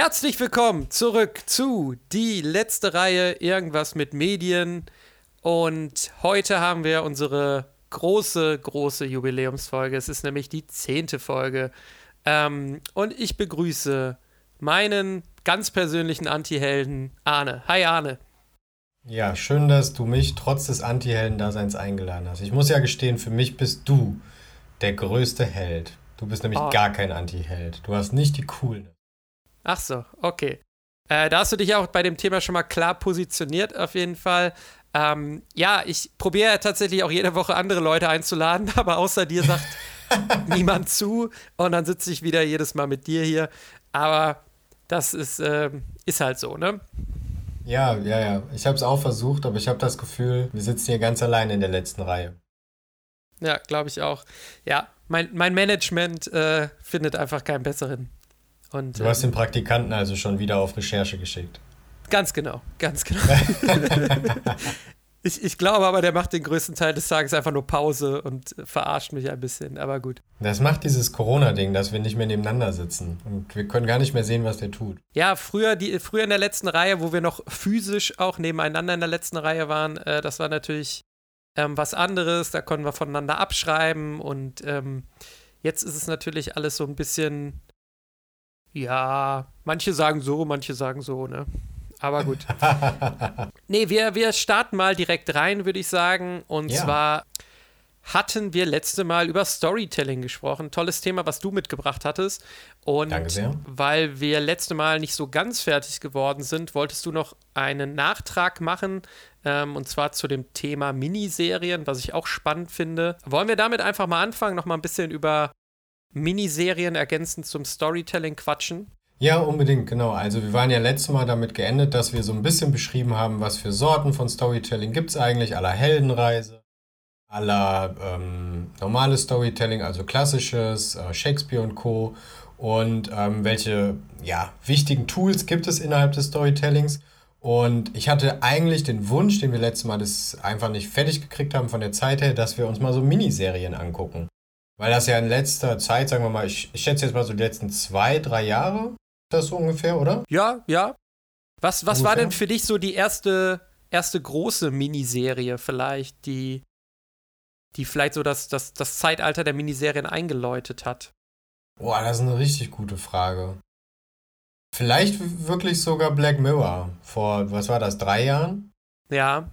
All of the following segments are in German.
Herzlich willkommen zurück zu die letzte Reihe Irgendwas mit Medien. Und heute haben wir unsere große, große Jubiläumsfolge. Es ist nämlich die zehnte Folge. Ähm, und ich begrüße meinen ganz persönlichen Anti-Helden Arne. Hi Arne. Ja, schön, dass du mich trotz des Anti-Helden-Daseins eingeladen hast. Ich muss ja gestehen, für mich bist du der größte Held. Du bist nämlich oh. gar kein Anti-Held. Du hast nicht die coolen. Ach so, okay. Äh, da hast du dich auch bei dem Thema schon mal klar positioniert, auf jeden Fall. Ähm, ja, ich probiere ja tatsächlich auch jede Woche andere Leute einzuladen, aber außer dir sagt niemand zu und dann sitze ich wieder jedes Mal mit dir hier. Aber das ist, äh, ist halt so, ne? Ja, ja, ja. Ich habe es auch versucht, aber ich habe das Gefühl, wir sitzen hier ganz allein in der letzten Reihe. Ja, glaube ich auch. Ja, mein, mein Management äh, findet einfach keinen besseren. Und, du hast ähm, den Praktikanten also schon wieder auf Recherche geschickt. Ganz genau, ganz genau. ich, ich glaube aber, der macht den größten Teil des Tages einfach nur Pause und verarscht mich ein bisschen, aber gut. Das macht dieses Corona-Ding, dass wir nicht mehr nebeneinander sitzen und wir können gar nicht mehr sehen, was der tut. Ja, früher, die, früher in der letzten Reihe, wo wir noch physisch auch nebeneinander in der letzten Reihe waren, äh, das war natürlich ähm, was anderes, da konnten wir voneinander abschreiben und ähm, jetzt ist es natürlich alles so ein bisschen ja, manche sagen so, manche sagen so, ne? Aber gut. nee, wir, wir starten mal direkt rein, würde ich sagen. Und ja. zwar hatten wir letzte Mal über Storytelling gesprochen. Tolles Thema, was du mitgebracht hattest. Und weil wir letzte Mal nicht so ganz fertig geworden sind, wolltest du noch einen Nachtrag machen. Ähm, und zwar zu dem Thema Miniserien, was ich auch spannend finde. Wollen wir damit einfach mal anfangen, noch mal ein bisschen über Miniserien ergänzend zum Storytelling quatschen? Ja, unbedingt, genau. Also wir waren ja letztes Mal damit geendet, dass wir so ein bisschen beschrieben haben, was für Sorten von Storytelling gibt es eigentlich, aller Heldenreise, aller ähm, normales Storytelling, also klassisches, äh, Shakespeare und Co. Und ähm, welche ja, wichtigen Tools gibt es innerhalb des Storytellings. Und ich hatte eigentlich den Wunsch, den wir letztes Mal das einfach nicht fertig gekriegt haben von der Zeit her, dass wir uns mal so Miniserien angucken. Weil das ja in letzter Zeit, sagen wir mal, ich, ich schätze jetzt mal so die letzten zwei, drei Jahre, das so ungefähr, oder? Ja, ja. Was, was war denn für dich so die erste, erste große Miniserie vielleicht, die, die vielleicht so das, das, das Zeitalter der Miniserien eingeläutet hat? Boah, das ist eine richtig gute Frage. Vielleicht wirklich sogar Black Mirror vor, was war das, drei Jahren? Ja,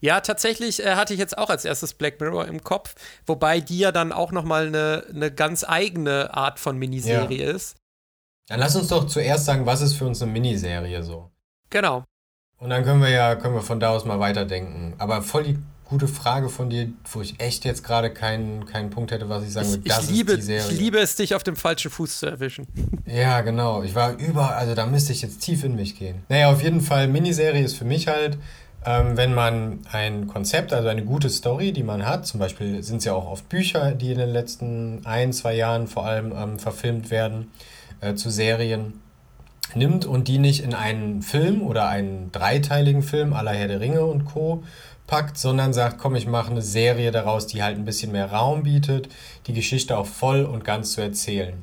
ja, tatsächlich äh, hatte ich jetzt auch als erstes Black Mirror im Kopf, wobei die ja dann auch nochmal eine, eine ganz eigene Art von Miniserie ja. ist. Dann lass uns doch zuerst sagen, was ist für uns eine Miniserie so? Genau. Und dann können wir ja, können wir von da aus mal weiterdenken. Aber voll die gute Frage von dir, wo ich echt jetzt gerade keinen, keinen Punkt hätte, was ich sagen würde. Das ich liebe, ist die Serie. Ich liebe es, dich auf dem falschen Fuß zu erwischen. Ja, genau. Ich war überall, also da müsste ich jetzt tief in mich gehen. Naja, auf jeden Fall, Miniserie ist für mich halt ähm, wenn man ein Konzept, also eine gute Story, die man hat, zum Beispiel sind es ja auch oft Bücher, die in den letzten ein, zwei Jahren vor allem ähm, verfilmt werden äh, zu Serien, nimmt und die nicht in einen Film oder einen dreiteiligen Film aller Herr der Ringe und Co. packt, sondern sagt, komm, ich mache eine Serie daraus, die halt ein bisschen mehr Raum bietet, die Geschichte auch voll und ganz zu erzählen.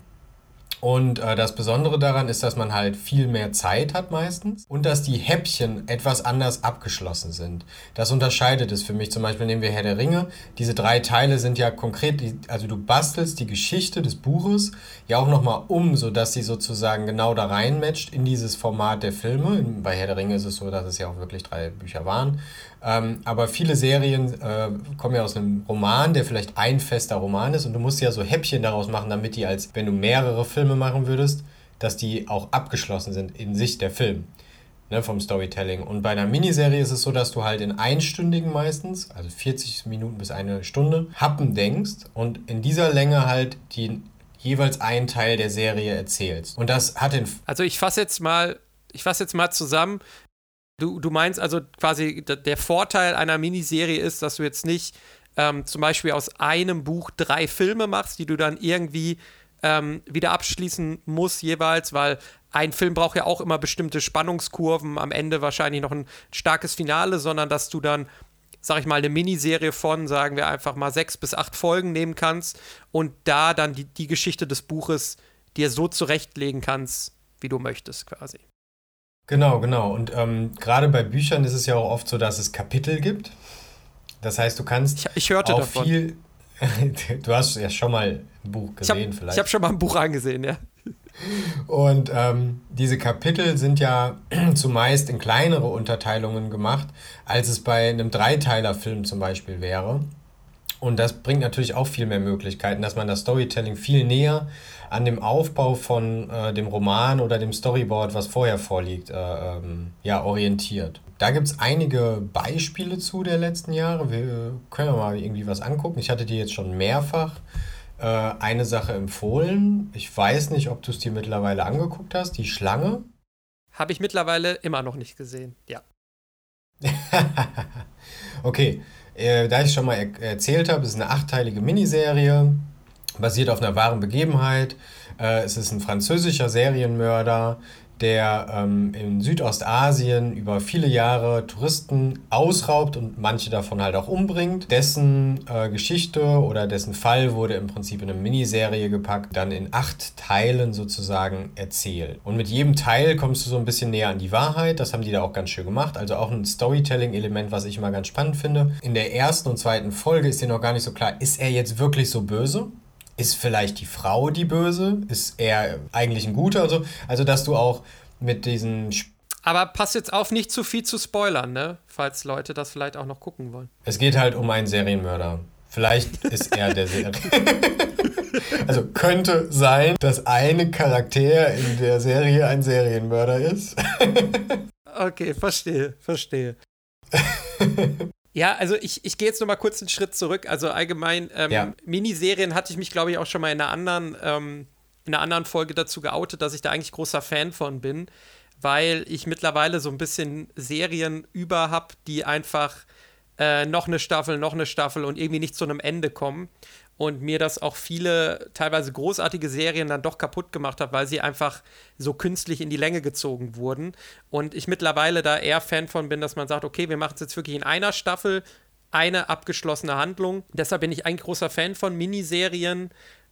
Und äh, das Besondere daran ist, dass man halt viel mehr Zeit hat meistens und dass die Häppchen etwas anders abgeschlossen sind. Das unterscheidet es für mich. Zum Beispiel nehmen wir Herr der Ringe. Diese drei Teile sind ja konkret, also du bastelst die Geschichte des Buches ja auch nochmal um, sodass sie sozusagen genau da reinmatcht in dieses Format der Filme. Bei Herr der Ringe ist es so, dass es ja auch wirklich drei Bücher waren. Ähm, aber viele Serien äh, kommen ja aus einem Roman, der vielleicht ein fester Roman ist und du musst ja so Häppchen daraus machen, damit die als, wenn du mehrere Filme machen würdest, dass die auch abgeschlossen sind in sich der Film. Ne, vom Storytelling. Und bei einer Miniserie ist es so, dass du halt in einstündigen meistens, also 40 Minuten bis eine Stunde, Happen denkst und in dieser Länge halt die jeweils einen Teil der Serie erzählst. Und das hat den. Also ich fasse jetzt mal, ich fasse jetzt mal zusammen. Du, du meinst also quasi, der Vorteil einer Miniserie ist, dass du jetzt nicht ähm, zum Beispiel aus einem Buch drei Filme machst, die du dann irgendwie ähm, wieder abschließen musst jeweils, weil ein Film braucht ja auch immer bestimmte Spannungskurven, am Ende wahrscheinlich noch ein starkes Finale, sondern dass du dann, sag ich mal, eine Miniserie von, sagen wir einfach mal, sechs bis acht Folgen nehmen kannst und da dann die, die Geschichte des Buches dir so zurechtlegen kannst, wie du möchtest quasi. Genau, genau. Und ähm, gerade bei Büchern ist es ja auch oft so, dass es Kapitel gibt. Das heißt, du kannst ich, ich hörte auch davon. viel. du hast ja schon mal ein Buch gesehen, ich hab, vielleicht. Ich habe schon mal ein Buch angesehen, ja. Und ähm, diese Kapitel sind ja zumeist in kleinere Unterteilungen gemacht, als es bei einem Dreiteiler-Film zum Beispiel wäre. Und das bringt natürlich auch viel mehr Möglichkeiten, dass man das Storytelling viel näher an dem Aufbau von äh, dem Roman oder dem Storyboard, was vorher vorliegt, äh, ähm, ja, orientiert. Da gibt es einige Beispiele zu der letzten Jahre. Wir können mal irgendwie was angucken. Ich hatte die jetzt schon mehrfach äh, eine Sache empfohlen. Ich weiß nicht, ob du es dir mittlerweile angeguckt hast. Die Schlange. Habe ich mittlerweile immer noch nicht gesehen, ja. okay, äh, da ich schon mal er erzählt habe, es ist eine achteilige Miniserie, basiert auf einer wahren Begebenheit. Äh, es ist ein französischer Serienmörder, der ähm, in Südostasien über viele Jahre Touristen ausraubt und manche davon halt auch umbringt. Dessen äh, Geschichte oder dessen Fall wurde im Prinzip in eine Miniserie gepackt, dann in acht Teilen sozusagen erzählt. Und mit jedem Teil kommst du so ein bisschen näher an die Wahrheit. Das haben die da auch ganz schön gemacht. Also auch ein Storytelling-Element, was ich immer ganz spannend finde. In der ersten und zweiten Folge ist dir noch gar nicht so klar, ist er jetzt wirklich so böse? Ist vielleicht die Frau die Böse? Ist er eigentlich ein Guter? Also, also dass du auch mit diesen. Aber pass jetzt auf, nicht zu viel zu spoilern, ne? Falls Leute das vielleicht auch noch gucken wollen. Es geht halt um einen Serienmörder. Vielleicht ist er der Serienmörder. also könnte sein, dass eine Charakter in der Serie ein Serienmörder ist. okay, verstehe, verstehe. Ja, also ich, ich gehe jetzt noch mal kurz einen Schritt zurück. Also allgemein, ähm, ja. Miniserien hatte ich mich, glaube ich, auch schon mal in einer anderen, ähm, in einer anderen Folge dazu geoutet, dass ich da eigentlich großer Fan von bin, weil ich mittlerweile so ein bisschen Serien über habe, die einfach äh, noch eine Staffel, noch eine Staffel und irgendwie nicht zu einem Ende kommen und mir das auch viele teilweise großartige Serien dann doch kaputt gemacht hat, weil sie einfach so künstlich in die Länge gezogen wurden. Und ich mittlerweile da eher Fan von bin, dass man sagt, okay, wir machen es jetzt wirklich in einer Staffel, eine abgeschlossene Handlung. Deshalb bin ich ein großer Fan von Miniserien,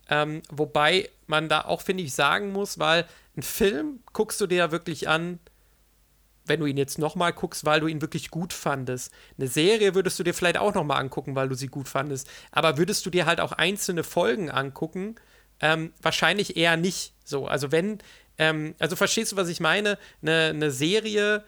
ähm, wobei man da auch, finde ich, sagen muss, weil ein Film guckst du dir ja wirklich an, wenn du ihn jetzt nochmal guckst, weil du ihn wirklich gut fandest. Eine Serie würdest du dir vielleicht auch nochmal angucken, weil du sie gut fandest. Aber würdest du dir halt auch einzelne Folgen angucken? Ähm, wahrscheinlich eher nicht so. Also wenn, ähm, also verstehst du, was ich meine? Eine, eine Serie,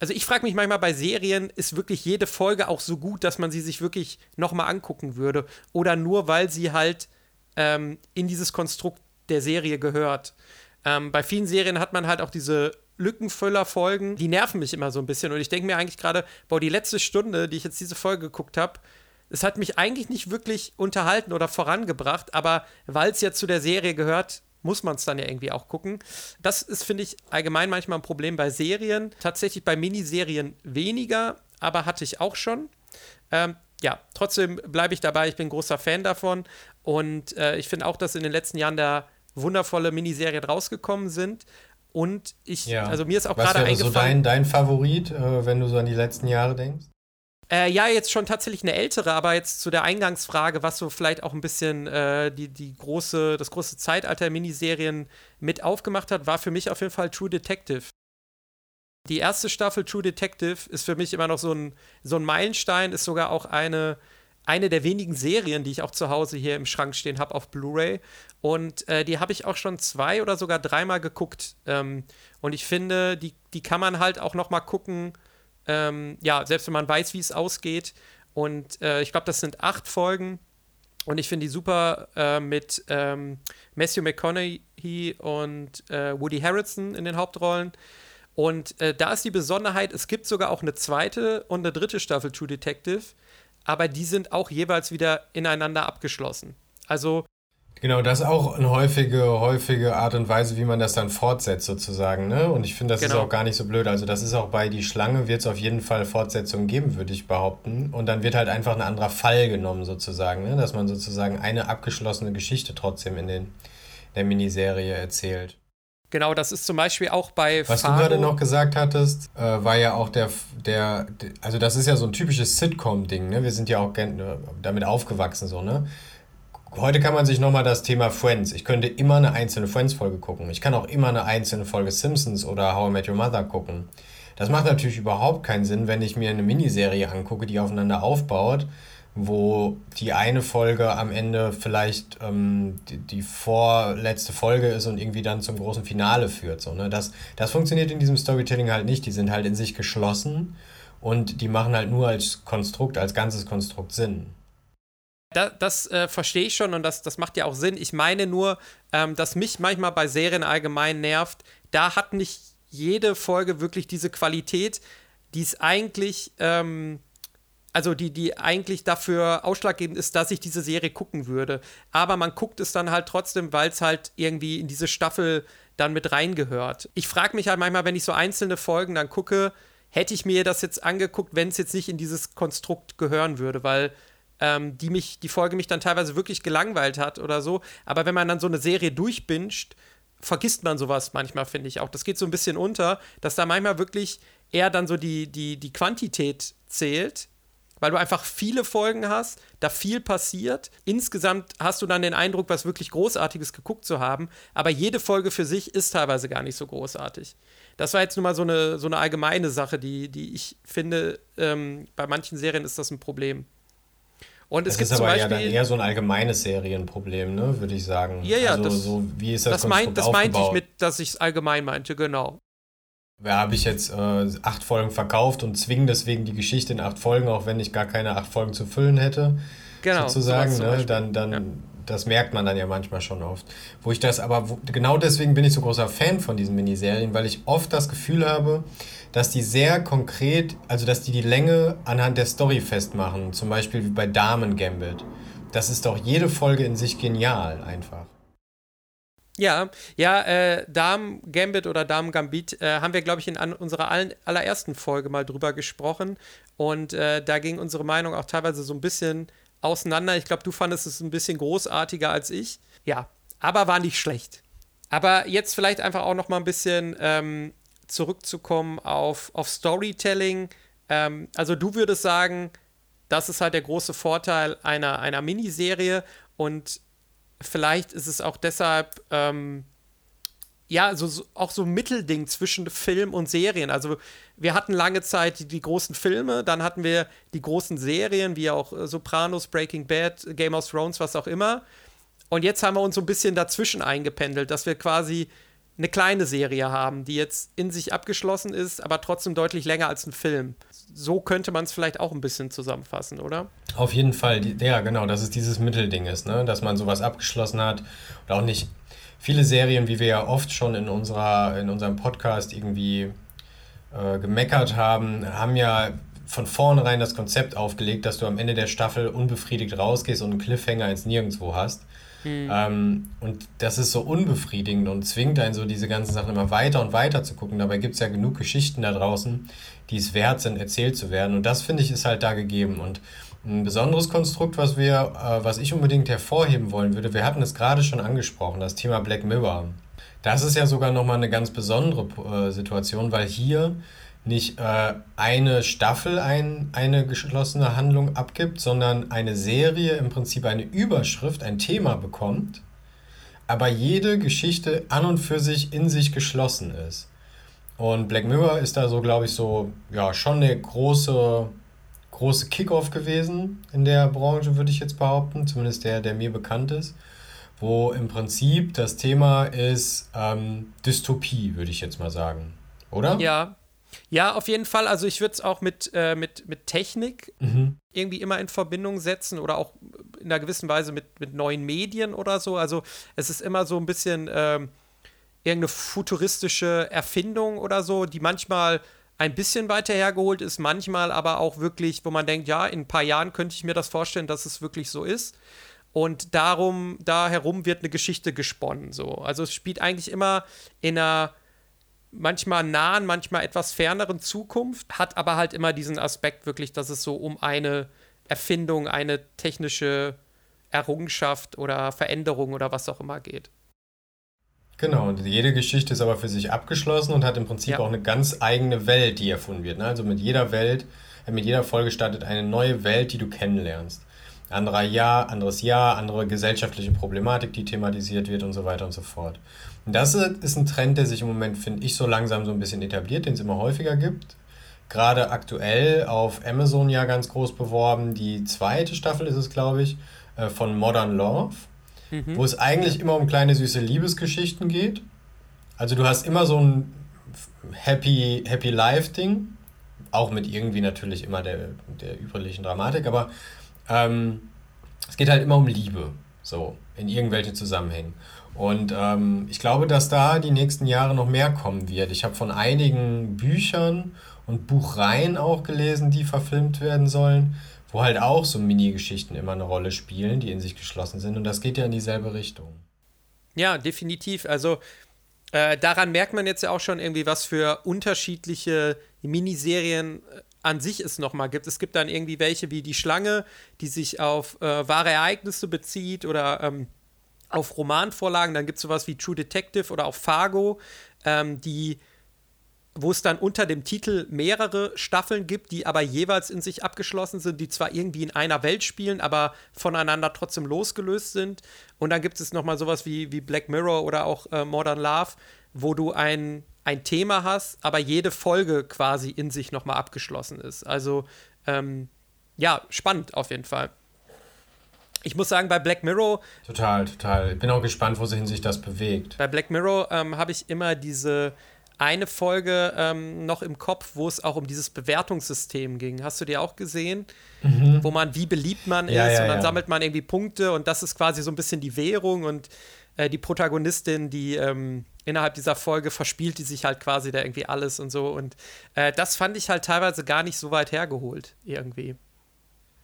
also ich frage mich manchmal bei Serien, ist wirklich jede Folge auch so gut, dass man sie sich wirklich nochmal angucken würde? Oder nur, weil sie halt ähm, in dieses Konstrukt der Serie gehört? Ähm, bei vielen Serien hat man halt auch diese Lückenfüller-Folgen, die nerven mich immer so ein bisschen. Und ich denke mir eigentlich gerade, boah, die letzte Stunde, die ich jetzt diese Folge geguckt habe, es hat mich eigentlich nicht wirklich unterhalten oder vorangebracht, aber weil es ja zu der Serie gehört, muss man es dann ja irgendwie auch gucken. Das ist, finde ich, allgemein manchmal ein Problem bei Serien. Tatsächlich bei Miniserien weniger, aber hatte ich auch schon. Ähm, ja, trotzdem bleibe ich dabei. Ich bin großer Fan davon. Und äh, ich finde auch, dass in den letzten Jahren da wundervolle Miniserien rausgekommen sind. Und ich, ja. also mir ist auch gerade eingefallen. Was so dein, dein Favorit, äh, wenn du so an die letzten Jahre denkst? Äh, ja, jetzt schon tatsächlich eine ältere, aber jetzt zu der Eingangsfrage, was so vielleicht auch ein bisschen äh, die, die große, das große Zeitalter der Miniserien mit aufgemacht hat, war für mich auf jeden Fall True Detective. Die erste Staffel True Detective ist für mich immer noch so ein, so ein Meilenstein, ist sogar auch eine eine der wenigen Serien, die ich auch zu Hause hier im Schrank stehen habe auf Blu-ray. Und äh, die habe ich auch schon zwei oder sogar dreimal geguckt. Ähm, und ich finde, die, die kann man halt auch noch mal gucken, ähm, ja, selbst wenn man weiß, wie es ausgeht. Und äh, ich glaube, das sind acht Folgen. Und ich finde die super äh, mit ähm, Matthew McConaughey und äh, Woody Harrelson in den Hauptrollen. Und äh, da ist die Besonderheit, es gibt sogar auch eine zweite und eine dritte Staffel True Detective aber die sind auch jeweils wieder ineinander abgeschlossen. Also. Genau, das ist auch eine häufige, häufige Art und Weise, wie man das dann fortsetzt, sozusagen. Ne? Und ich finde, das genau. ist auch gar nicht so blöd. Also, das ist auch bei Die Schlange, wird es auf jeden Fall Fortsetzungen geben, würde ich behaupten. Und dann wird halt einfach ein anderer Fall genommen, sozusagen. Ne? Dass man sozusagen eine abgeschlossene Geschichte trotzdem in den, der Miniserie erzählt. Genau, das ist zum Beispiel auch bei Was Faro. du gerade noch gesagt hattest, äh, war ja auch der, der, also das ist ja so ein typisches Sitcom-Ding, ne? Wir sind ja auch damit aufgewachsen, so, ne? Heute kann man sich nochmal das Thema Friends. Ich könnte immer eine einzelne Friends-Folge gucken. Ich kann auch immer eine einzelne Folge Simpsons oder How I Met Your Mother gucken. Das macht natürlich überhaupt keinen Sinn, wenn ich mir eine Miniserie angucke, die aufeinander aufbaut, wo die eine Folge am Ende vielleicht ähm, die, die, vorletzte Folge ist und irgendwie dann zum großen Finale führt. So, ne? das, das funktioniert in diesem Storytelling halt nicht. Die sind halt in sich geschlossen und die machen halt nur als Konstrukt, als ganzes Konstrukt Sinn. Das, das äh, verstehe ich schon und das, das macht ja auch Sinn. Ich meine nur, ähm, dass mich manchmal bei Serien allgemein nervt, da hat nicht jede Folge wirklich diese Qualität, die es eigentlich, ähm, also die, die eigentlich dafür ausschlaggebend ist, dass ich diese Serie gucken würde. Aber man guckt es dann halt trotzdem, weil es halt irgendwie in diese Staffel dann mit reingehört. Ich frage mich halt manchmal, wenn ich so einzelne Folgen dann gucke, hätte ich mir das jetzt angeguckt, wenn es jetzt nicht in dieses Konstrukt gehören würde, weil ähm, die mich, die Folge mich dann teilweise wirklich gelangweilt hat oder so. Aber wenn man dann so eine Serie durchbinscht, vergisst man sowas manchmal, finde ich auch. Das geht so ein bisschen unter, dass da manchmal wirklich eher dann so die, die, die Quantität zählt, weil du einfach viele Folgen hast, da viel passiert. Insgesamt hast du dann den Eindruck, was wirklich Großartiges geguckt zu haben, aber jede Folge für sich ist teilweise gar nicht so großartig. Das war jetzt nur mal so eine, so eine allgemeine Sache, die, die ich finde, ähm, bei manchen Serien ist das ein Problem. Und es das gibt ist aber Beispiel, ja dann eher so ein allgemeines Serienproblem, ne, würde ich sagen. Ja, ja, also, das, so, wie ist das, das, mein, das meinte ich mit, dass ich es allgemein meinte, genau. Ja, habe ich jetzt äh, acht Folgen verkauft und zwinge deswegen die Geschichte in acht Folgen, auch wenn ich gar keine acht Folgen zu füllen hätte. Genau. Sozusagen, ne? dann, dann ja. das merkt man dann ja manchmal schon oft. Wo ich das aber, wo, genau deswegen bin ich so großer Fan von diesen Miniserien, weil ich oft das Gefühl habe, dass die sehr konkret, also dass die die Länge anhand der Story festmachen. Zum Beispiel wie bei Damen Gambit. Das ist doch jede Folge in sich genial einfach. Ja, ja, äh, Damen Gambit oder Damen Gambit äh, haben wir, glaube ich, in an unserer allen, allerersten Folge mal drüber gesprochen. Und äh, da ging unsere Meinung auch teilweise so ein bisschen auseinander. Ich glaube, du fandest es ein bisschen großartiger als ich. Ja, aber war nicht schlecht. Aber jetzt vielleicht einfach auch noch mal ein bisschen ähm, zurückzukommen auf, auf Storytelling. Ähm, also du würdest sagen, das ist halt der große Vorteil einer, einer Miniserie und vielleicht ist es auch deshalb ähm, ja, so, so, auch so ein Mittelding zwischen Film und Serien. Also wir hatten lange Zeit die, die, großen Filme, dann hatten wir die großen Serien, wie auch äh, Sopranos, Breaking Bad, Game of Thrones, was auch immer. Und jetzt haben wir uns so ein bisschen dazwischen eingependelt, dass wir quasi eine kleine Serie haben, die jetzt in sich abgeschlossen ist, aber trotzdem deutlich länger als ein Film. So könnte man es vielleicht auch ein bisschen zusammenfassen, oder? Auf jeden Fall, ja, genau, dass es dieses Mittelding ist, ne? dass man sowas abgeschlossen hat und auch nicht viele Serien, wie wir ja oft schon in, unserer, in unserem Podcast irgendwie äh, gemeckert haben, haben ja von vornherein das Konzept aufgelegt, dass du am Ende der Staffel unbefriedigt rausgehst und einen Cliffhanger ins Nirgendwo hast. Mhm. Ähm, und das ist so unbefriedigend und zwingt einen so diese ganzen Sachen immer weiter und weiter zu gucken. Dabei gibt es ja genug Geschichten da draußen, die es wert sind, erzählt zu werden. Und das finde ich ist halt da gegeben. Und ein besonderes Konstrukt, was wir, äh, was ich unbedingt hervorheben wollen würde, wir hatten es gerade schon angesprochen, das Thema Black Mirror. Das ist ja sogar nochmal eine ganz besondere äh, Situation, weil hier nicht äh, eine Staffel ein, eine geschlossene Handlung abgibt, sondern eine Serie im Prinzip eine Überschrift, ein Thema bekommt, aber jede Geschichte an und für sich in sich geschlossen ist. Und Black Mirror ist da so, glaube ich, so, ja, schon eine große, große Kickoff gewesen in der Branche, würde ich jetzt behaupten, zumindest der, der mir bekannt ist, wo im Prinzip das Thema ist ähm, Dystopie, würde ich jetzt mal sagen. Oder? Ja, ja, auf jeden Fall. Also ich würde es auch mit, äh, mit, mit Technik mhm. irgendwie immer in Verbindung setzen oder auch in einer gewissen Weise mit, mit neuen Medien oder so. Also es ist immer so ein bisschen ähm, irgendeine futuristische Erfindung oder so, die manchmal ein bisschen weiter hergeholt ist, manchmal aber auch wirklich, wo man denkt, ja, in ein paar Jahren könnte ich mir das vorstellen, dass es wirklich so ist. Und darum, da herum wird eine Geschichte gesponnen. So. Also es spielt eigentlich immer in einer manchmal nahen, manchmal etwas ferneren Zukunft, hat aber halt immer diesen Aspekt wirklich, dass es so um eine Erfindung, eine technische Errungenschaft oder Veränderung oder was auch immer geht. Genau, und jede Geschichte ist aber für sich abgeschlossen und hat im Prinzip ja. auch eine ganz eigene Welt, die erfunden wird. Ne? Also mit jeder Welt, mit jeder Folge startet eine neue Welt, die du kennenlernst. Anderer Jahr, anderes Jahr, andere gesellschaftliche Problematik, die thematisiert wird und so weiter und so fort. Und das ist ein Trend, der sich im Moment, finde ich, so langsam so ein bisschen etabliert, den es immer häufiger gibt. Gerade aktuell auf Amazon ja ganz groß beworben. Die zweite Staffel ist es, glaube ich, äh, von Modern Love, mhm. wo es eigentlich immer um kleine süße Liebesgeschichten geht. Also du hast immer so ein Happy, Happy Life-Ding, auch mit irgendwie natürlich immer der, der übrigen Dramatik, aber ähm, es geht halt immer um Liebe, so in irgendwelchen Zusammenhängen. Und ähm, ich glaube, dass da die nächsten Jahre noch mehr kommen wird. Ich habe von einigen Büchern und Buchreihen auch gelesen, die verfilmt werden sollen, wo halt auch so Mini-Geschichten immer eine Rolle spielen, die in sich geschlossen sind. Und das geht ja in dieselbe Richtung. Ja, definitiv. Also äh, daran merkt man jetzt ja auch schon irgendwie, was für unterschiedliche Miniserien äh, an sich es nochmal gibt. Es gibt dann irgendwie welche wie Die Schlange, die sich auf äh, wahre Ereignisse bezieht oder ähm, auf Romanvorlagen. Dann gibt es sowas wie True Detective oder auch Fargo, ähm, die wo es dann unter dem Titel mehrere Staffeln gibt, die aber jeweils in sich abgeschlossen sind, die zwar irgendwie in einer Welt spielen, aber voneinander trotzdem losgelöst sind. Und dann gibt es nochmal sowas wie, wie Black Mirror oder auch äh, Modern Love, wo du ein, ein Thema hast, aber jede Folge quasi in sich nochmal abgeschlossen ist. Also, ähm, ja, spannend auf jeden Fall. Ich muss sagen, bei Black Mirror. Total, total. Ich bin auch gespannt, wo sich das bewegt. Bei Black Mirror ähm, habe ich immer diese eine Folge ähm, noch im Kopf, wo es auch um dieses Bewertungssystem ging. Hast du die auch gesehen? Mhm. Wo man, wie beliebt man ja, ist ja, und dann ja. sammelt man irgendwie Punkte und das ist quasi so ein bisschen die Währung und äh, die Protagonistin, die ähm, innerhalb dieser Folge verspielt die sich halt quasi da irgendwie alles und so und äh, das fand ich halt teilweise gar nicht so weit hergeholt irgendwie.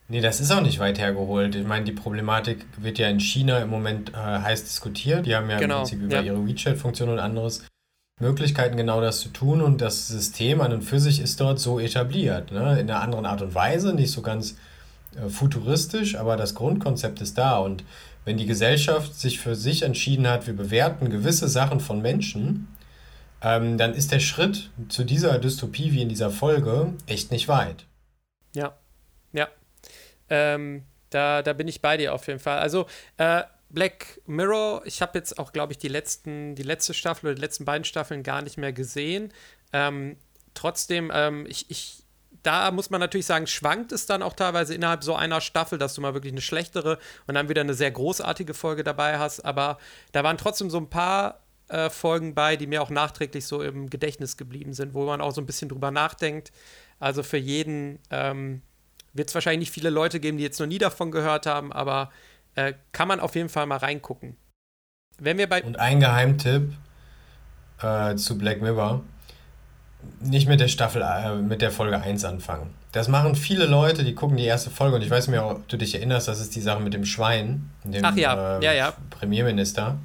Nee, das ist auch nicht weit hergeholt. Ich meine, die Problematik wird ja in China im Moment äh, heiß diskutiert. Die haben ja genau, im Prinzip über ihre WeChat-Funktion und anderes Möglichkeiten, genau das zu tun. Und das System an und für sich ist dort so etabliert. Ne? In einer anderen Art und Weise, nicht so ganz äh, futuristisch, aber das Grundkonzept ist da. Und wenn die Gesellschaft sich für sich entschieden hat, wir bewerten gewisse Sachen von Menschen, ähm, dann ist der Schritt zu dieser Dystopie wie in dieser Folge echt nicht weit. Ja, ja. Ähm, da, da bin ich bei dir auf jeden Fall. Also, äh, Black Mirror, ich habe jetzt auch, glaube ich, die letzten, die letzte Staffel oder die letzten beiden Staffeln gar nicht mehr gesehen. Ähm, trotzdem, ähm, ich, ich, da muss man natürlich sagen, schwankt es dann auch teilweise innerhalb so einer Staffel, dass du mal wirklich eine schlechtere und dann wieder eine sehr großartige Folge dabei hast. Aber da waren trotzdem so ein paar äh, Folgen bei, die mir auch nachträglich so im Gedächtnis geblieben sind, wo man auch so ein bisschen drüber nachdenkt. Also für jeden ähm, wird es wahrscheinlich nicht viele Leute geben, die jetzt noch nie davon gehört haben, aber äh, kann man auf jeden Fall mal reingucken. Wenn wir bei Und ein Geheimtipp äh, zu Black Mirror: nicht mit der Staffel, äh, mit der Folge 1 anfangen. Das machen viele Leute, die gucken die erste Folge und ich weiß mir, ob du dich erinnerst, das ist die Sache mit dem Schwein, dem Ach ja, äh, ja, ja. Premierminister.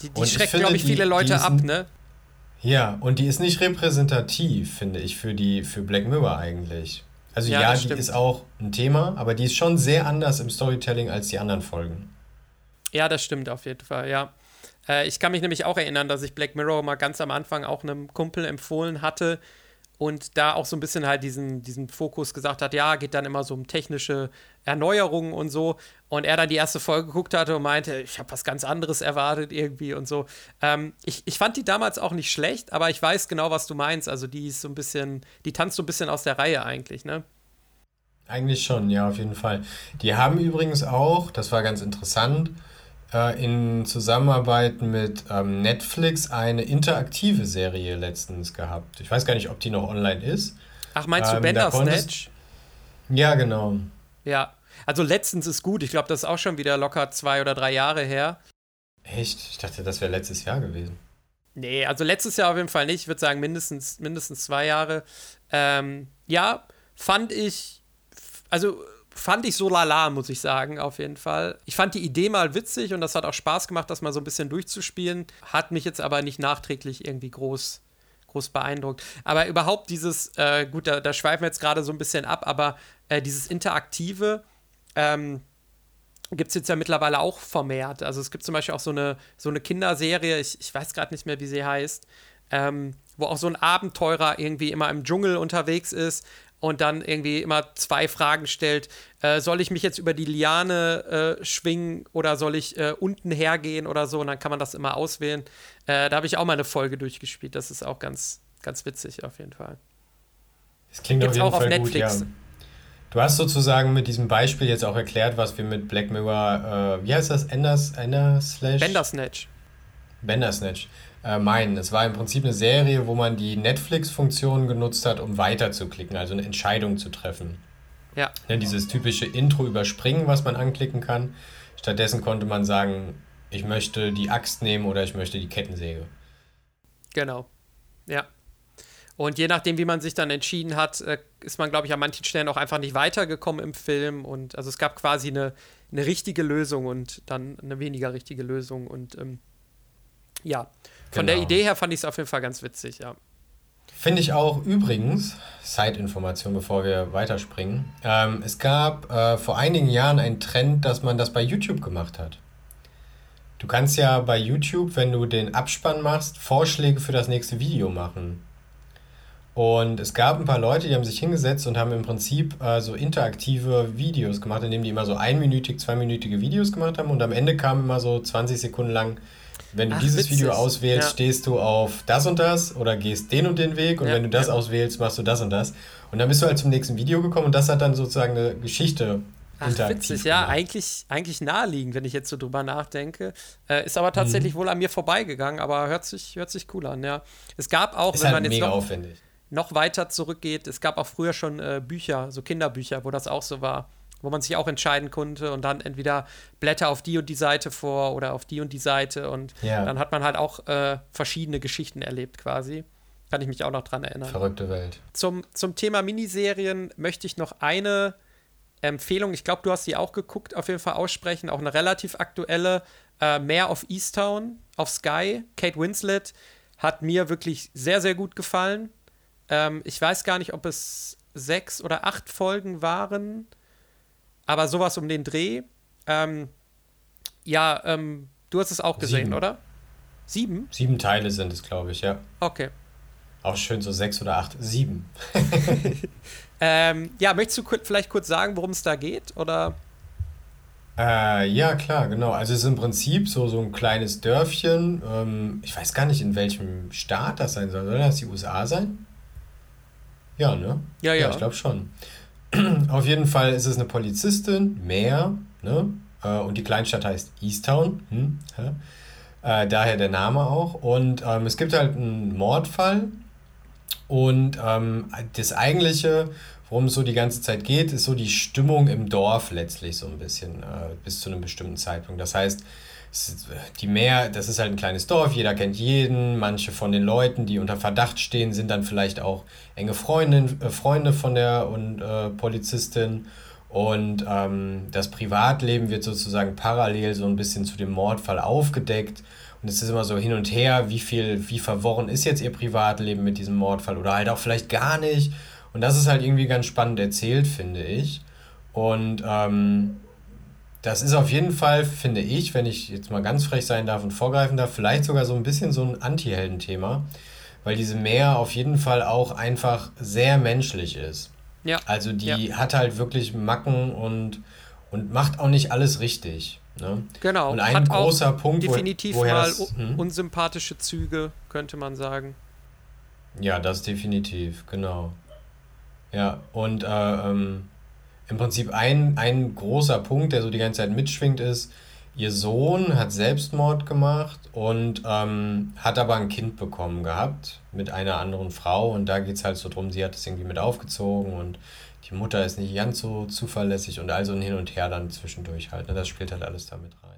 Die, die schreckt, glaube ich, viele die, Leute die ab, ne? Ja, und die ist nicht repräsentativ, finde ich, für, die, für Black Mirror eigentlich. Also ja, ja die stimmt. ist auch ein Thema, aber die ist schon sehr anders im Storytelling als die anderen Folgen. Ja, das stimmt auf jeden Fall, ja. Äh, ich kann mich nämlich auch erinnern, dass ich Black Mirror mal ganz am Anfang auch einem Kumpel empfohlen hatte und da auch so ein bisschen halt diesen, diesen Fokus gesagt hat, ja, geht dann immer so um technische Erneuerungen und so. Und er dann die erste Folge geguckt hatte und meinte, ich habe was ganz anderes erwartet irgendwie und so. Ähm, ich, ich fand die damals auch nicht schlecht, aber ich weiß genau, was du meinst. Also die ist so ein bisschen, die tanzt so ein bisschen aus der Reihe eigentlich, ne? Eigentlich schon, ja, auf jeden Fall. Die haben übrigens auch, das war ganz interessant, äh, in Zusammenarbeit mit ähm, Netflix eine interaktive Serie letztens gehabt. Ich weiß gar nicht, ob die noch online ist. Ach, meinst du ähm, Bandersnatch? Ja, genau. Ja, also letztens ist gut. Ich glaube, das ist auch schon wieder locker zwei oder drei Jahre her. Echt? Ich dachte, das wäre letztes Jahr gewesen. Nee, also letztes Jahr auf jeden Fall nicht. Ich würde sagen, mindestens, mindestens zwei Jahre. Ähm, ja, fand ich, also fand ich so lala, muss ich sagen, auf jeden Fall. Ich fand die Idee mal witzig und das hat auch Spaß gemacht, das mal so ein bisschen durchzuspielen. Hat mich jetzt aber nicht nachträglich irgendwie groß, groß beeindruckt. Aber überhaupt dieses, äh, gut, da, da, schweifen wir jetzt gerade so ein bisschen ab, aber äh, dieses Interaktive, ähm, gibt es jetzt ja mittlerweile auch vermehrt. Also es gibt zum Beispiel auch so eine, so eine Kinderserie, ich, ich weiß gerade nicht mehr, wie sie heißt, ähm, wo auch so ein Abenteurer irgendwie immer im Dschungel unterwegs ist und dann irgendwie immer zwei Fragen stellt. Äh, soll ich mich jetzt über die Liane äh, schwingen oder soll ich äh, unten hergehen oder so? Und dann kann man das immer auswählen. Äh, da habe ich auch mal eine Folge durchgespielt. Das ist auch ganz, ganz witzig auf jeden Fall. Das klingt Gibt's auf jeden auch Fall auf Netflix. Gut, ja. Du hast sozusagen mit diesem Beispiel jetzt auch erklärt, was wir mit Black Mirror, äh, wie heißt das? Enders, Ender Slash? Bandersnatch. Bandersnatch äh, meinen. Es war im Prinzip eine Serie, wo man die Netflix-Funktion genutzt hat, um weiterzuklicken, also eine Entscheidung zu treffen. Ja. ja. Dieses typische Intro überspringen, was man anklicken kann. Stattdessen konnte man sagen, ich möchte die Axt nehmen oder ich möchte die Kettensäge. Genau. Ja. Und je nachdem, wie man sich dann entschieden hat, äh, ist man, glaube ich, an manchen Stellen auch einfach nicht weitergekommen im Film. Und also es gab quasi eine, eine richtige Lösung und dann eine weniger richtige Lösung. Und ähm, ja, von genau. der Idee her fand ich es auf jeden Fall ganz witzig, ja. Finde ich auch übrigens, Side-Information, bevor wir weiterspringen. Ähm, es gab äh, vor einigen Jahren einen Trend, dass man das bei YouTube gemacht hat. Du kannst ja bei YouTube, wenn du den Abspann machst, Vorschläge für das nächste Video machen. Und es gab ein paar Leute, die haben sich hingesetzt und haben im Prinzip äh, so interaktive Videos gemacht, indem die immer so einminütig, zweiminütige Videos gemacht haben und am Ende kam immer so 20 Sekunden lang wenn du Ach, dieses witzig. Video auswählst, ja. stehst du auf das und das oder gehst den und den Weg und ja, wenn du das ja. auswählst, machst du das und das. Und dann bist du halt zum nächsten Video gekommen und das hat dann sozusagen eine Geschichte Ach, witzig, ja, eigentlich, eigentlich naheliegend, wenn ich jetzt so drüber nachdenke. Äh, ist aber tatsächlich mhm. wohl an mir vorbeigegangen, aber hört sich, hört sich cool an, ja. Es gab auch, ist wenn halt man jetzt noch, aufwendig. noch weiter zurückgeht, es gab auch früher schon äh, Bücher, so Kinderbücher, wo das auch so war wo man sich auch entscheiden konnte und dann entweder Blätter auf die und die Seite vor oder auf die und die Seite und ja. dann hat man halt auch äh, verschiedene Geschichten erlebt quasi. Kann ich mich auch noch dran erinnern. Verrückte Welt. Zum, zum Thema Miniserien möchte ich noch eine Empfehlung, ich glaube, du hast sie auch geguckt, auf jeden Fall aussprechen, auch eine relativ aktuelle, äh, Mare of Easttown auf Sky, Kate Winslet, hat mir wirklich sehr, sehr gut gefallen. Ähm, ich weiß gar nicht, ob es sechs oder acht Folgen waren aber sowas um den Dreh. Ähm, ja, ähm, du hast es auch gesehen, Sieben. oder? Sieben? Sieben Teile sind es, glaube ich, ja. Okay. Auch schön so sechs oder acht. Sieben. ähm, ja, möchtest du vielleicht kurz sagen, worum es da geht? Oder? Äh, ja, klar, genau. Also es ist im Prinzip so, so ein kleines Dörfchen. Ähm, ich weiß gar nicht, in welchem Staat das sein soll. Soll das die USA sein? Ja, ne? Ja, ja. ja ich glaube schon. Auf jeden Fall ist es eine Polizistin, mehr, ne? Äh, und die Kleinstadt heißt Easttown. Hm? Äh, daher der Name auch. Und ähm, es gibt halt einen Mordfall. Und ähm, das eigentliche, worum es so die ganze Zeit geht, ist so die Stimmung im Dorf letztlich so ein bisschen äh, bis zu einem bestimmten Zeitpunkt. Das heißt, die Meer, das ist halt ein kleines Dorf, jeder kennt jeden. Manche von den Leuten, die unter Verdacht stehen, sind dann vielleicht auch enge Freundin, äh, Freunde von der und, äh, Polizistin. Und ähm, das Privatleben wird sozusagen parallel so ein bisschen zu dem Mordfall aufgedeckt. Und es ist immer so hin und her, wie viel, wie verworren ist jetzt ihr Privatleben mit diesem Mordfall oder halt auch vielleicht gar nicht. Und das ist halt irgendwie ganz spannend erzählt, finde ich. Und ähm, das ist auf jeden Fall, finde ich, wenn ich jetzt mal ganz frech sein darf und vorgreifen darf, vielleicht sogar so ein bisschen so ein Anti-Helden-Thema, weil diese Meer auf jeden Fall auch einfach sehr menschlich ist. Ja. Also die ja. hat halt wirklich Macken und, und macht auch nicht alles richtig. Ne? Genau. Und ein hat großer Punkt, definitiv wo, mal das, hm? unsympathische Züge, könnte man sagen. Ja, das definitiv, genau. Ja, und äh, ähm, im Prinzip ein, ein großer Punkt, der so die ganze Zeit mitschwingt, ist, ihr Sohn hat Selbstmord gemacht und ähm, hat aber ein Kind bekommen gehabt mit einer anderen Frau. Und da geht es halt so drum, sie hat es irgendwie mit aufgezogen und die Mutter ist nicht ganz so zuverlässig und also ein Hin und Her dann zwischendurch halt. Ne? Das spielt halt alles damit rein.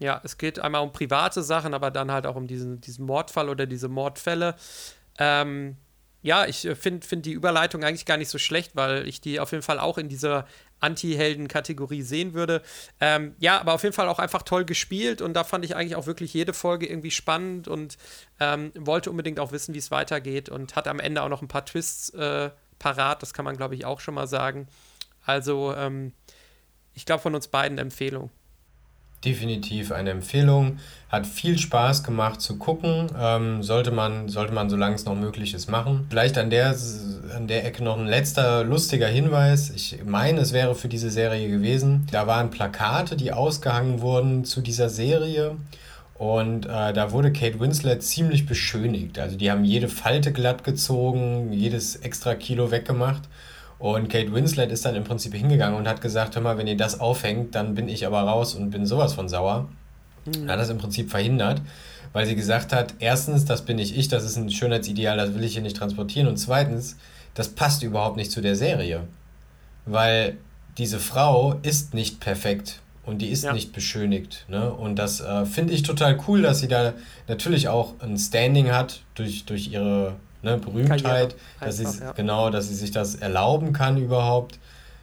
Ja, es geht einmal um private Sachen, aber dann halt auch um diesen, diesen Mordfall oder diese Mordfälle. Ähm, ja, ich äh, finde find die Überleitung eigentlich gar nicht so schlecht, weil ich die auf jeden Fall auch in dieser Anti-Helden-Kategorie sehen würde. Ähm, ja, aber auf jeden Fall auch einfach toll gespielt und da fand ich eigentlich auch wirklich jede Folge irgendwie spannend und ähm, wollte unbedingt auch wissen, wie es weitergeht und hat am Ende auch noch ein paar Twists äh, parat, das kann man glaube ich auch schon mal sagen. Also, ähm, ich glaube von uns beiden Empfehlung. Definitiv eine Empfehlung. Hat viel Spaß gemacht zu gucken. Ähm, sollte man, sollte man, solange es noch möglich ist, machen. Vielleicht an der, an der Ecke noch ein letzter lustiger Hinweis. Ich meine, es wäre für diese Serie gewesen. Da waren Plakate, die ausgehangen wurden zu dieser Serie. Und äh, da wurde Kate Winslet ziemlich beschönigt. Also die haben jede Falte glatt gezogen, jedes extra Kilo weggemacht. Und Kate Winslet ist dann im Prinzip hingegangen und hat gesagt, hör mal, wenn ihr das aufhängt, dann bin ich aber raus und bin sowas von sauer. Mhm. Hat das im Prinzip verhindert, weil sie gesagt hat, erstens, das bin nicht ich, das ist ein Schönheitsideal, das will ich hier nicht transportieren. Und zweitens, das passt überhaupt nicht zu der Serie. Weil diese Frau ist nicht perfekt und die ist ja. nicht beschönigt. Ne? Und das äh, finde ich total cool, dass sie da natürlich auch ein Standing hat durch, durch ihre ne, Berühmtheit, dass sie ja. genau, dass sie sich das erlauben kann überhaupt.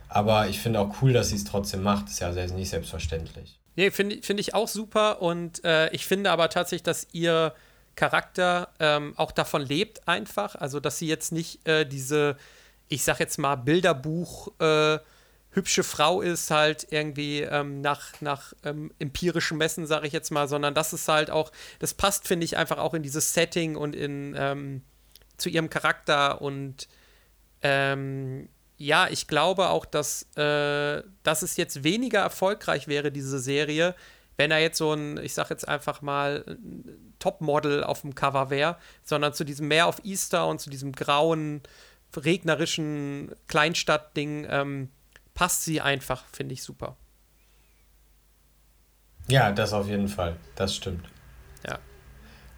Aber ich finde auch cool, dass sie es trotzdem macht. Ist ja nicht selbstverständlich. Nee, finde find ich auch super. Und äh, ich finde aber tatsächlich, dass ihr Charakter ähm, auch davon lebt, einfach. Also, dass sie jetzt nicht äh, diese, ich sag jetzt mal, Bilderbuch. Äh, hübsche Frau ist, halt irgendwie ähm, nach, nach ähm, empirischen Messen, sage ich jetzt mal, sondern das ist halt auch, das passt, finde ich, einfach auch in dieses Setting und in ähm, zu ihrem Charakter und ähm, ja, ich glaube auch, dass, äh, dass es jetzt weniger erfolgreich wäre, diese Serie, wenn er jetzt so ein, ich sag jetzt einfach mal, Topmodel auf dem Cover wäre, sondern zu diesem mehr auf Easter und zu diesem grauen, regnerischen Kleinstadtding ähm, passt sie einfach, finde ich super. Ja, das auf jeden Fall. Das stimmt. Ja.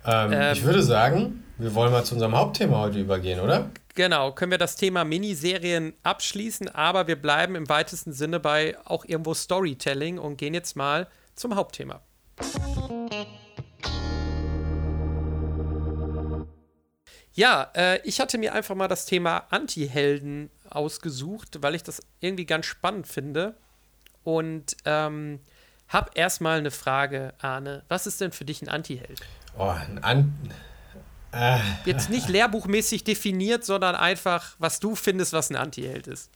Ähm, ähm, ich würde sagen, wir wollen mal zu unserem Hauptthema heute übergehen, oder? Genau, können wir das Thema Miniserien abschließen, aber wir bleiben im weitesten Sinne bei auch irgendwo Storytelling und gehen jetzt mal zum Hauptthema. Ja, äh, ich hatte mir einfach mal das Thema Anti-Helden ausgesucht, weil ich das irgendwie ganz spannend finde. Und ähm, hab erstmal eine Frage, Arne. Was ist denn für dich ein Anti-Held? Oh, ein An äh. Jetzt nicht lehrbuchmäßig definiert, sondern einfach, was du findest, was ein Anti-Held ist.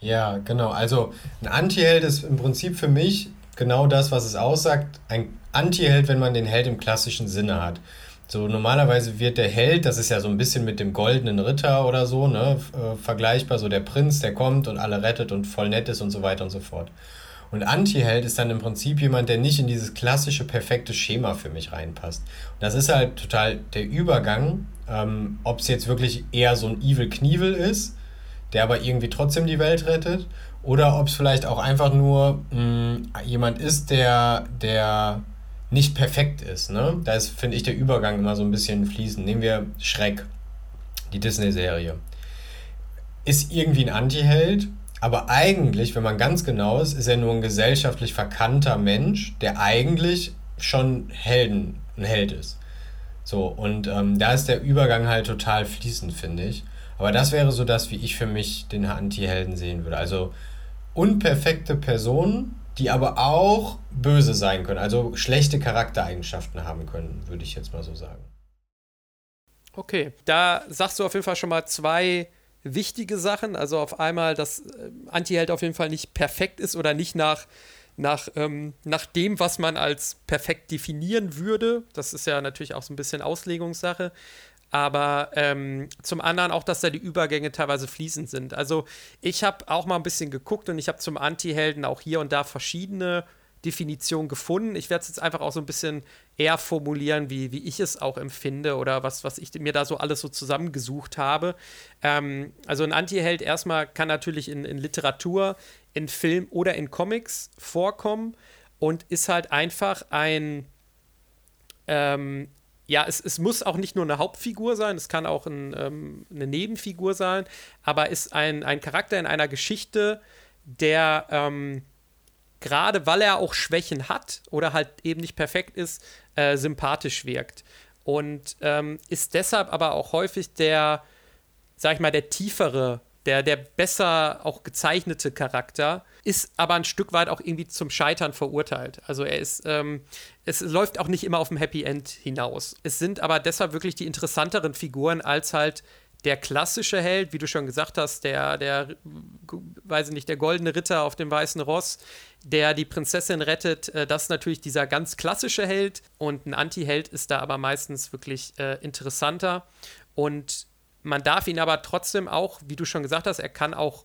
Ja, genau. Also ein Anti-Held ist im Prinzip für mich genau das, was es aussagt. Ein Anti-Held, wenn man den Held im klassischen Sinne hat. So normalerweise wird der Held, das ist ja so ein bisschen mit dem goldenen Ritter oder so, ne, äh, vergleichbar, so der Prinz, der kommt und alle rettet und voll nett ist und so weiter und so fort. Und Anti-Held ist dann im Prinzip jemand, der nicht in dieses klassische, perfekte Schema für mich reinpasst. Und das ist halt total der Übergang, ähm, ob es jetzt wirklich eher so ein Evil Knievel ist, der aber irgendwie trotzdem die Welt rettet, oder ob es vielleicht auch einfach nur mh, mm, jemand ist, der, der nicht perfekt ist. Ne? Da ist, finde ich, der Übergang immer so ein bisschen fließend. Nehmen wir Schreck, die Disney-Serie. Ist irgendwie ein Anti-Held, aber eigentlich, wenn man ganz genau ist, ist er nur ein gesellschaftlich verkannter Mensch, der eigentlich schon Helden, ein Held ist. So, und ähm, da ist der Übergang halt total fließend, finde ich. Aber das wäre so das, wie ich für mich den Anti-Helden sehen würde. Also unperfekte Personen, die aber auch böse sein können, also schlechte Charaktereigenschaften haben können, würde ich jetzt mal so sagen. Okay, da sagst du auf jeden Fall schon mal zwei wichtige Sachen. Also auf einmal, dass äh, Anti-Held auf jeden Fall nicht perfekt ist oder nicht nach, nach, ähm, nach dem, was man als perfekt definieren würde. Das ist ja natürlich auch so ein bisschen Auslegungssache aber ähm, zum anderen auch, dass da die Übergänge teilweise fließend sind. Also ich habe auch mal ein bisschen geguckt und ich habe zum Anti-Helden auch hier und da verschiedene Definitionen gefunden. Ich werde es jetzt einfach auch so ein bisschen eher formulieren, wie, wie ich es auch empfinde oder was, was ich mir da so alles so zusammengesucht habe. Ähm, also ein Anti-Held erstmal kann natürlich in, in Literatur, in Film oder in Comics vorkommen und ist halt einfach ein ähm, ja, es, es muss auch nicht nur eine Hauptfigur sein, es kann auch ein, ähm, eine Nebenfigur sein, aber ist ein, ein Charakter in einer Geschichte, der ähm, gerade weil er auch Schwächen hat oder halt eben nicht perfekt ist, äh, sympathisch wirkt. Und ähm, ist deshalb aber auch häufig der, sag ich mal, der tiefere der, der besser auch gezeichnete Charakter ist aber ein Stück weit auch irgendwie zum Scheitern verurteilt. Also er ist, ähm, es läuft auch nicht immer auf ein Happy End hinaus. Es sind aber deshalb wirklich die interessanteren Figuren als halt der klassische Held, wie du schon gesagt hast, der, der, weiß ich nicht, der goldene Ritter auf dem weißen Ross, der die Prinzessin rettet, äh, das ist natürlich dieser ganz klassische Held. Und ein Anti-Held ist da aber meistens wirklich äh, interessanter. Und man darf ihn aber trotzdem auch, wie du schon gesagt hast, er kann auch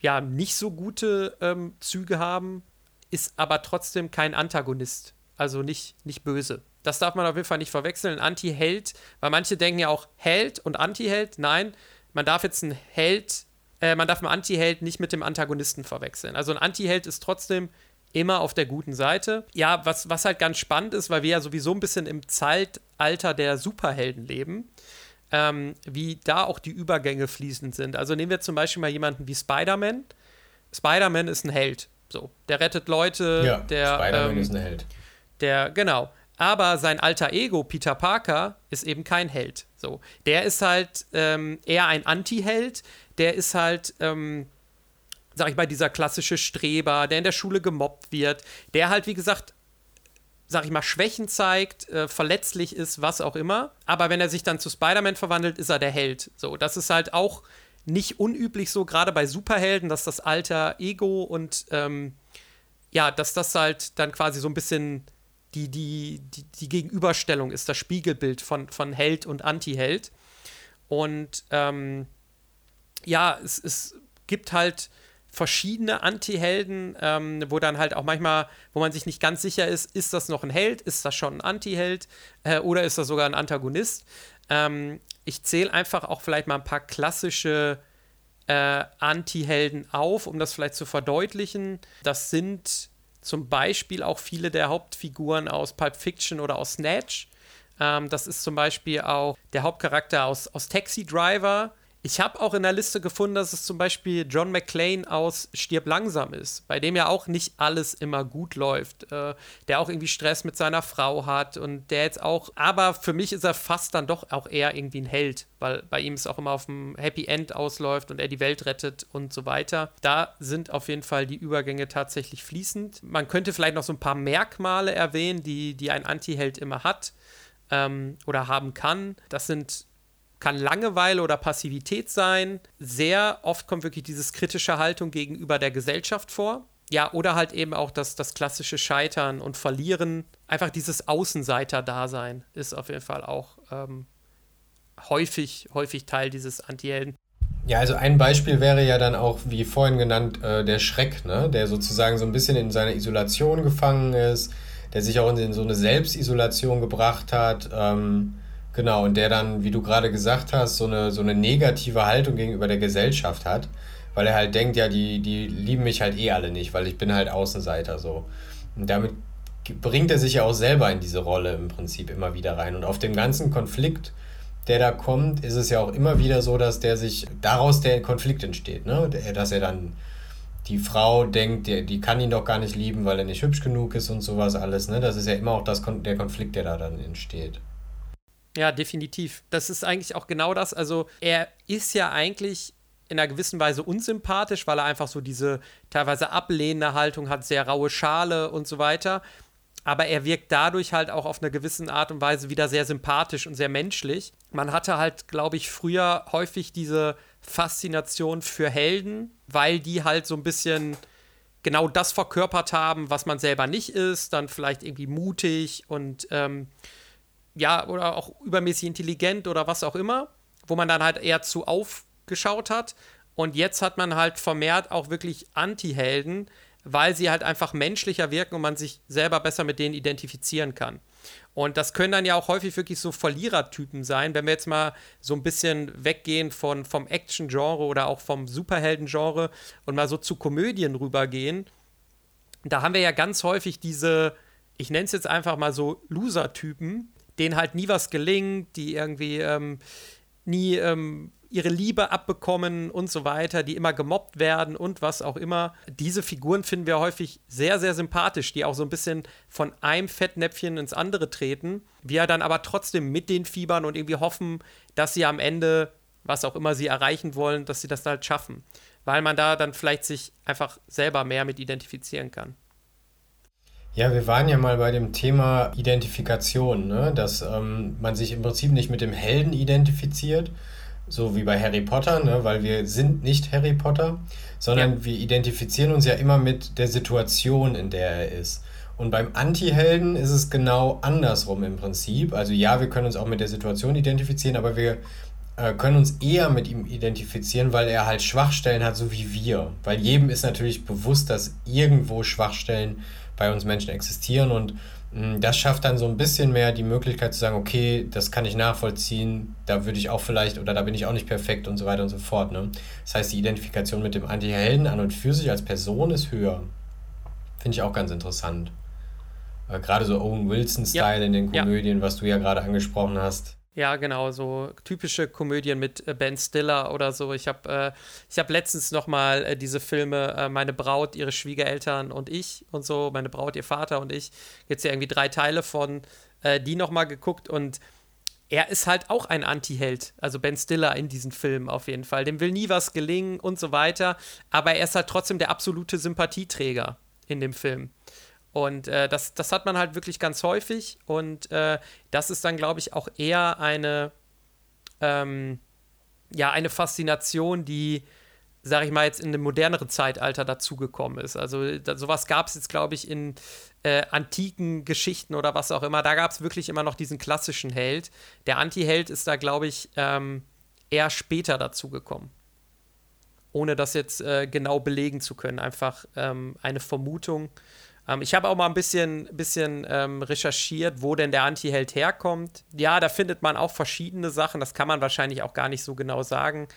ja nicht so gute ähm, Züge haben, ist aber trotzdem kein Antagonist. Also nicht, nicht böse. Das darf man auf jeden Fall nicht verwechseln. Anti-Held, weil manche denken ja auch Held und Anti-Held. Nein, man darf jetzt einen Held, äh, man darf einen Anti-Held nicht mit dem Antagonisten verwechseln. Also ein Anti-Held ist trotzdem immer auf der guten Seite. Ja, was, was halt ganz spannend ist, weil wir ja sowieso ein bisschen im Zeitalter der Superhelden leben, ähm, wie da auch die Übergänge fließend sind. Also nehmen wir zum Beispiel mal jemanden wie Spider-Man. Spider-Man ist ein Held. So, der rettet Leute. Ja, der, Spider-Man ähm, ist ein Held. Der, genau. Aber sein alter Ego, Peter Parker, ist eben kein Held. So. Der ist halt ähm, eher ein Anti-Held. Der ist halt, ähm, sag ich mal, dieser klassische Streber, der in der Schule gemobbt wird. Der halt, wie gesagt, sag ich mal, Schwächen zeigt, äh, verletzlich ist, was auch immer. Aber wenn er sich dann zu Spider-Man verwandelt, ist er der Held. So, das ist halt auch nicht unüblich so, gerade bei Superhelden, dass das alter Ego und ähm, ja, dass das halt dann quasi so ein bisschen die, die, die, die Gegenüberstellung ist, das Spiegelbild von, von Held und Anti-Held. Und ähm, ja, es, es gibt halt verschiedene Anti-Helden, ähm, wo dann halt auch manchmal, wo man sich nicht ganz sicher ist, ist das noch ein Held, ist das schon ein Anti-Held äh, oder ist das sogar ein Antagonist. Ähm, ich zähle einfach auch vielleicht mal ein paar klassische äh, Anti-Helden auf, um das vielleicht zu verdeutlichen. Das sind zum Beispiel auch viele der Hauptfiguren aus Pulp Fiction oder aus Snatch. Ähm, das ist zum Beispiel auch der Hauptcharakter aus, aus Taxi Driver, ich habe auch in der Liste gefunden, dass es zum Beispiel John McClane aus Stirb langsam ist, bei dem ja auch nicht alles immer gut läuft, äh, der auch irgendwie Stress mit seiner Frau hat und der jetzt auch, aber für mich ist er fast dann doch auch eher irgendwie ein Held, weil bei ihm es auch immer auf dem Happy End ausläuft und er die Welt rettet und so weiter. Da sind auf jeden Fall die Übergänge tatsächlich fließend. Man könnte vielleicht noch so ein paar Merkmale erwähnen, die, die ein Anti-Held immer hat ähm, oder haben kann. Das sind kann Langeweile oder Passivität sein. Sehr oft kommt wirklich dieses kritische Haltung gegenüber der Gesellschaft vor. Ja, oder halt eben auch das, das klassische Scheitern und Verlieren. Einfach dieses Außenseiter-Dasein ist auf jeden Fall auch ähm, häufig, häufig Teil dieses Anti-Helden. Ja, also ein Beispiel wäre ja dann auch, wie vorhin genannt, äh, der Schreck, ne? der sozusagen so ein bisschen in seiner Isolation gefangen ist, der sich auch in so eine Selbstisolation gebracht hat. Ähm, Genau, und der dann, wie du gerade gesagt hast, so eine, so eine negative Haltung gegenüber der Gesellschaft hat, weil er halt denkt, ja, die, die lieben mich halt eh alle nicht, weil ich bin halt Außenseiter so. Und damit bringt er sich ja auch selber in diese Rolle im Prinzip immer wieder rein. Und auf dem ganzen Konflikt, der da kommt, ist es ja auch immer wieder so, dass der sich, daraus der Konflikt entsteht, ne? Dass er dann die Frau denkt, die, die kann ihn doch gar nicht lieben, weil er nicht hübsch genug ist und sowas alles, ne? Das ist ja immer auch das, der Konflikt, der da dann entsteht. Ja, definitiv. Das ist eigentlich auch genau das. Also er ist ja eigentlich in einer gewissen Weise unsympathisch, weil er einfach so diese teilweise ablehnende Haltung hat, sehr raue Schale und so weiter. Aber er wirkt dadurch halt auch auf eine gewisse Art und Weise wieder sehr sympathisch und sehr menschlich. Man hatte halt, glaube ich, früher häufig diese Faszination für Helden, weil die halt so ein bisschen genau das verkörpert haben, was man selber nicht ist, dann vielleicht irgendwie mutig und ähm, ja, oder auch übermäßig intelligent oder was auch immer, wo man dann halt eher zu aufgeschaut hat. Und jetzt hat man halt vermehrt auch wirklich Anti-Helden, weil sie halt einfach menschlicher wirken und man sich selber besser mit denen identifizieren kann. Und das können dann ja auch häufig wirklich so Verlierertypen sein, wenn wir jetzt mal so ein bisschen weggehen von, vom Action-Genre oder auch vom Superhelden-Genre und mal so zu Komödien rübergehen. Da haben wir ja ganz häufig diese, ich nenne es jetzt einfach mal so Loser-Typen, denen halt nie was gelingt, die irgendwie ähm, nie ähm, ihre Liebe abbekommen und so weiter, die immer gemobbt werden und was auch immer. Diese Figuren finden wir häufig sehr, sehr sympathisch, die auch so ein bisschen von einem Fettnäpfchen ins andere treten. Wir dann aber trotzdem mit den Fiebern und irgendwie hoffen, dass sie am Ende, was auch immer sie erreichen wollen, dass sie das halt schaffen. Weil man da dann vielleicht sich einfach selber mehr mit identifizieren kann. Ja, wir waren ja mal bei dem Thema Identifikation, ne? dass ähm, man sich im Prinzip nicht mit dem Helden identifiziert, so wie bei Harry Potter, ne? weil wir sind nicht Harry Potter, sondern ja. wir identifizieren uns ja immer mit der Situation, in der er ist. Und beim Anti-Helden ist es genau andersrum im Prinzip. Also ja, wir können uns auch mit der Situation identifizieren, aber wir äh, können uns eher mit ihm identifizieren, weil er halt Schwachstellen hat, so wie wir. Weil jedem ist natürlich bewusst, dass irgendwo Schwachstellen bei uns Menschen existieren und mm, das schafft dann so ein bisschen mehr die Möglichkeit zu sagen, okay, das kann ich nachvollziehen, da würde ich auch vielleicht oder da bin ich auch nicht perfekt und so weiter und so fort. Ne? Das heißt, die Identifikation mit dem Anti-Helden an und für sich als Person ist höher. Finde ich auch ganz interessant. Äh, gerade so Owen Wilson-Style ja. in den Komödien, ja. was du ja gerade angesprochen hast. Ja, genau, so typische Komödien mit äh, Ben Stiller oder so. Ich habe äh, hab letztens noch mal äh, diese Filme äh, Meine Braut, ihre Schwiegereltern und ich und so, Meine Braut, ihr Vater und ich, jetzt ja irgendwie drei Teile von äh, die noch mal geguckt und er ist halt auch ein Anti-Held, also Ben Stiller in diesen Filmen auf jeden Fall. Dem will nie was gelingen und so weiter, aber er ist halt trotzdem der absolute Sympathieträger in dem Film. Und äh, das, das hat man halt wirklich ganz häufig. Und äh, das ist dann, glaube ich, auch eher eine, ähm, ja, eine Faszination, die, sage ich mal, jetzt in dem moderneren Zeitalter dazugekommen ist. Also da, sowas gab es jetzt, glaube ich, in äh, antiken Geschichten oder was auch immer. Da gab es wirklich immer noch diesen klassischen Held. Der Anti-Held ist da, glaube ich, ähm, eher später dazugekommen. Ohne das jetzt äh, genau belegen zu können. Einfach ähm, eine Vermutung. Ähm, ich habe auch mal ein bisschen, bisschen ähm, recherchiert, wo denn der Anti-Held herkommt. Ja, da findet man auch verschiedene Sachen. Das kann man wahrscheinlich auch gar nicht so genau sagen.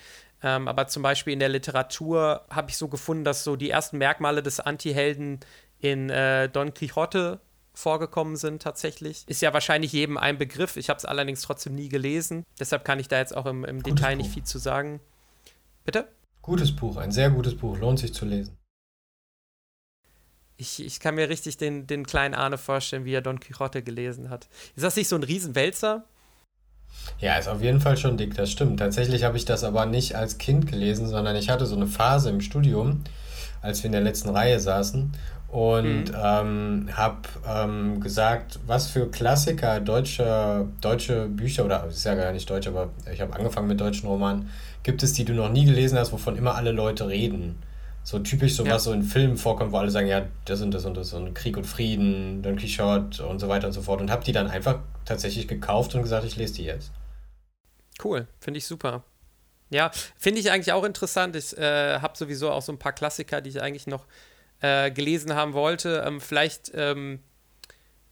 Ähm, aber zum Beispiel in der Literatur habe ich so gefunden, dass so die ersten Merkmale des Anti-Helden in äh, Don Quixote vorgekommen sind tatsächlich. Ist ja wahrscheinlich jedem ein Begriff. Ich habe es allerdings trotzdem nie gelesen. Deshalb kann ich da jetzt auch im, im Detail Buch. nicht viel zu sagen. Bitte? Gutes Buch, ein sehr gutes Buch. Lohnt sich zu lesen. Ich, ich kann mir richtig den, den kleinen Arne vorstellen, wie er Don Quixote gelesen hat. Ist das nicht so ein Riesenwälzer? Ja, ist auf jeden Fall schon dick, das stimmt. Tatsächlich habe ich das aber nicht als Kind gelesen, sondern ich hatte so eine Phase im Studium, als wir in der letzten Reihe saßen und mhm. ähm, habe ähm, gesagt, was für Klassiker deutsche, deutsche Bücher, oder ist ja gar nicht deutsch, aber ich habe angefangen mit deutschen Romanen, gibt es, die du noch nie gelesen hast, wovon immer alle Leute reden. So typisch so, was so in Filmen vorkommt, wo alle sagen, ja, das und das und das und Krieg und Frieden, Don Quixote und so weiter und so fort. Und habe die dann einfach tatsächlich gekauft und gesagt, ich lese die jetzt. Cool, finde ich super. Ja, finde ich eigentlich auch interessant. Ich äh, habe sowieso auch so ein paar Klassiker, die ich eigentlich noch äh, gelesen haben wollte. Ähm, vielleicht, ähm,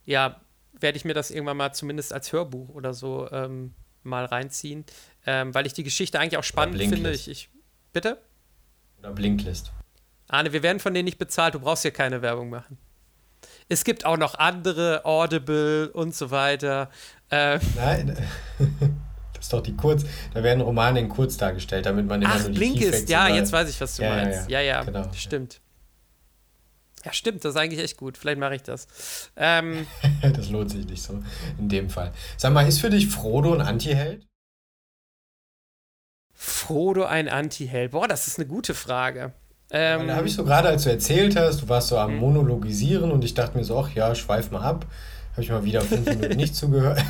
ja, werde ich mir das irgendwann mal zumindest als Hörbuch oder so ähm, mal reinziehen, ähm, weil ich die Geschichte eigentlich auch spannend finde. Ich, ich, bitte? Oder Blinklist. Arne, wir werden von denen nicht bezahlt, du brauchst hier keine Werbung machen. Es gibt auch noch andere, Audible und so weiter. Äh, Nein, das ist doch die Kurz. Da werden Romane in kurz dargestellt, damit man immer Ach, nur die Blinkist, ja, jetzt weiß ich, was du ja, meinst. Ja, ja, ja, genau. stimmt. Ja, stimmt, das ist eigentlich echt gut. Vielleicht mache ich das. Ähm, das lohnt sich nicht so in dem Fall. Sag mal, ist für dich Frodo ein Anti-Held? Frodo ein Anti-Held? Boah, das ist eine gute Frage. Ähm, da habe ich so gerade, als du erzählt hast, du warst so am mhm. Monologisieren und ich dachte mir so, ach ja, schweif mal ab. Habe ich mal wieder fünf Minuten nicht zugehört.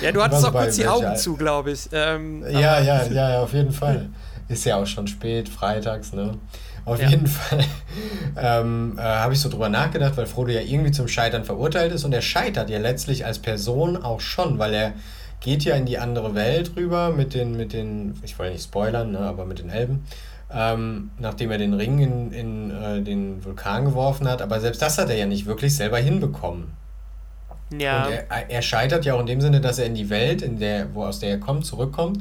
Ja, du hattest auch kurz die Augen zu, glaube ich. Ähm, ja, ja, ja, ja, auf jeden Fall. Ist ja auch schon spät, freitags, ne? Auf ja. jeden Fall ähm, äh, habe ich so drüber nachgedacht, weil Frodo ja irgendwie zum Scheitern verurteilt ist und er scheitert ja letztlich als Person auch schon, weil er geht ja in die andere Welt rüber mit den, mit den ich wollte nicht spoilern, ne, aber mit den Elben ähm, nachdem er den Ring in, in äh, den Vulkan geworfen hat. Aber selbst das hat er ja nicht wirklich selber hinbekommen. Ja. Und er, er, scheitert ja auch in dem Sinne, dass er in die Welt, in der, wo aus der er kommt, zurückkommt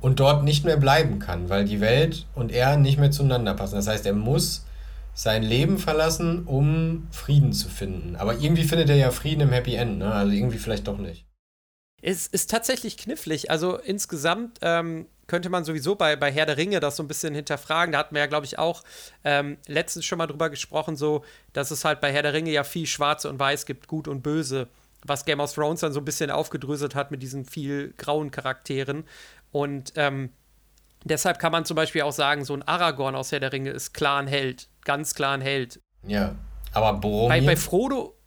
und dort nicht mehr bleiben kann, weil die Welt und er nicht mehr zueinander passen. Das heißt, er muss sein Leben verlassen, um Frieden zu finden. Aber irgendwie findet er ja Frieden im Happy End, ne? Also irgendwie vielleicht doch nicht. Es ist tatsächlich knifflig. Also insgesamt ähm, könnte man sowieso bei, bei Herr der Ringe das so ein bisschen hinterfragen. Da hatten wir ja, glaube ich, auch ähm, letztens schon mal drüber gesprochen, so, dass es halt bei Herr der Ringe ja viel Schwarze und Weiß gibt, Gut und Böse, was Game of Thrones dann so ein bisschen aufgedröselt hat mit diesen viel grauen Charakteren. Und ähm, deshalb kann man zum Beispiel auch sagen, so ein Aragorn aus Herr der Ringe ist klar ein Held, ganz klar ein Held. Ja, aber Boromir? Bei, bei Frodo,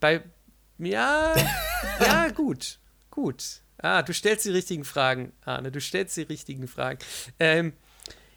bei, ja, ja, gut, gut. Ah, du stellst die richtigen Fragen, Arne. Du stellst die richtigen Fragen. Ähm,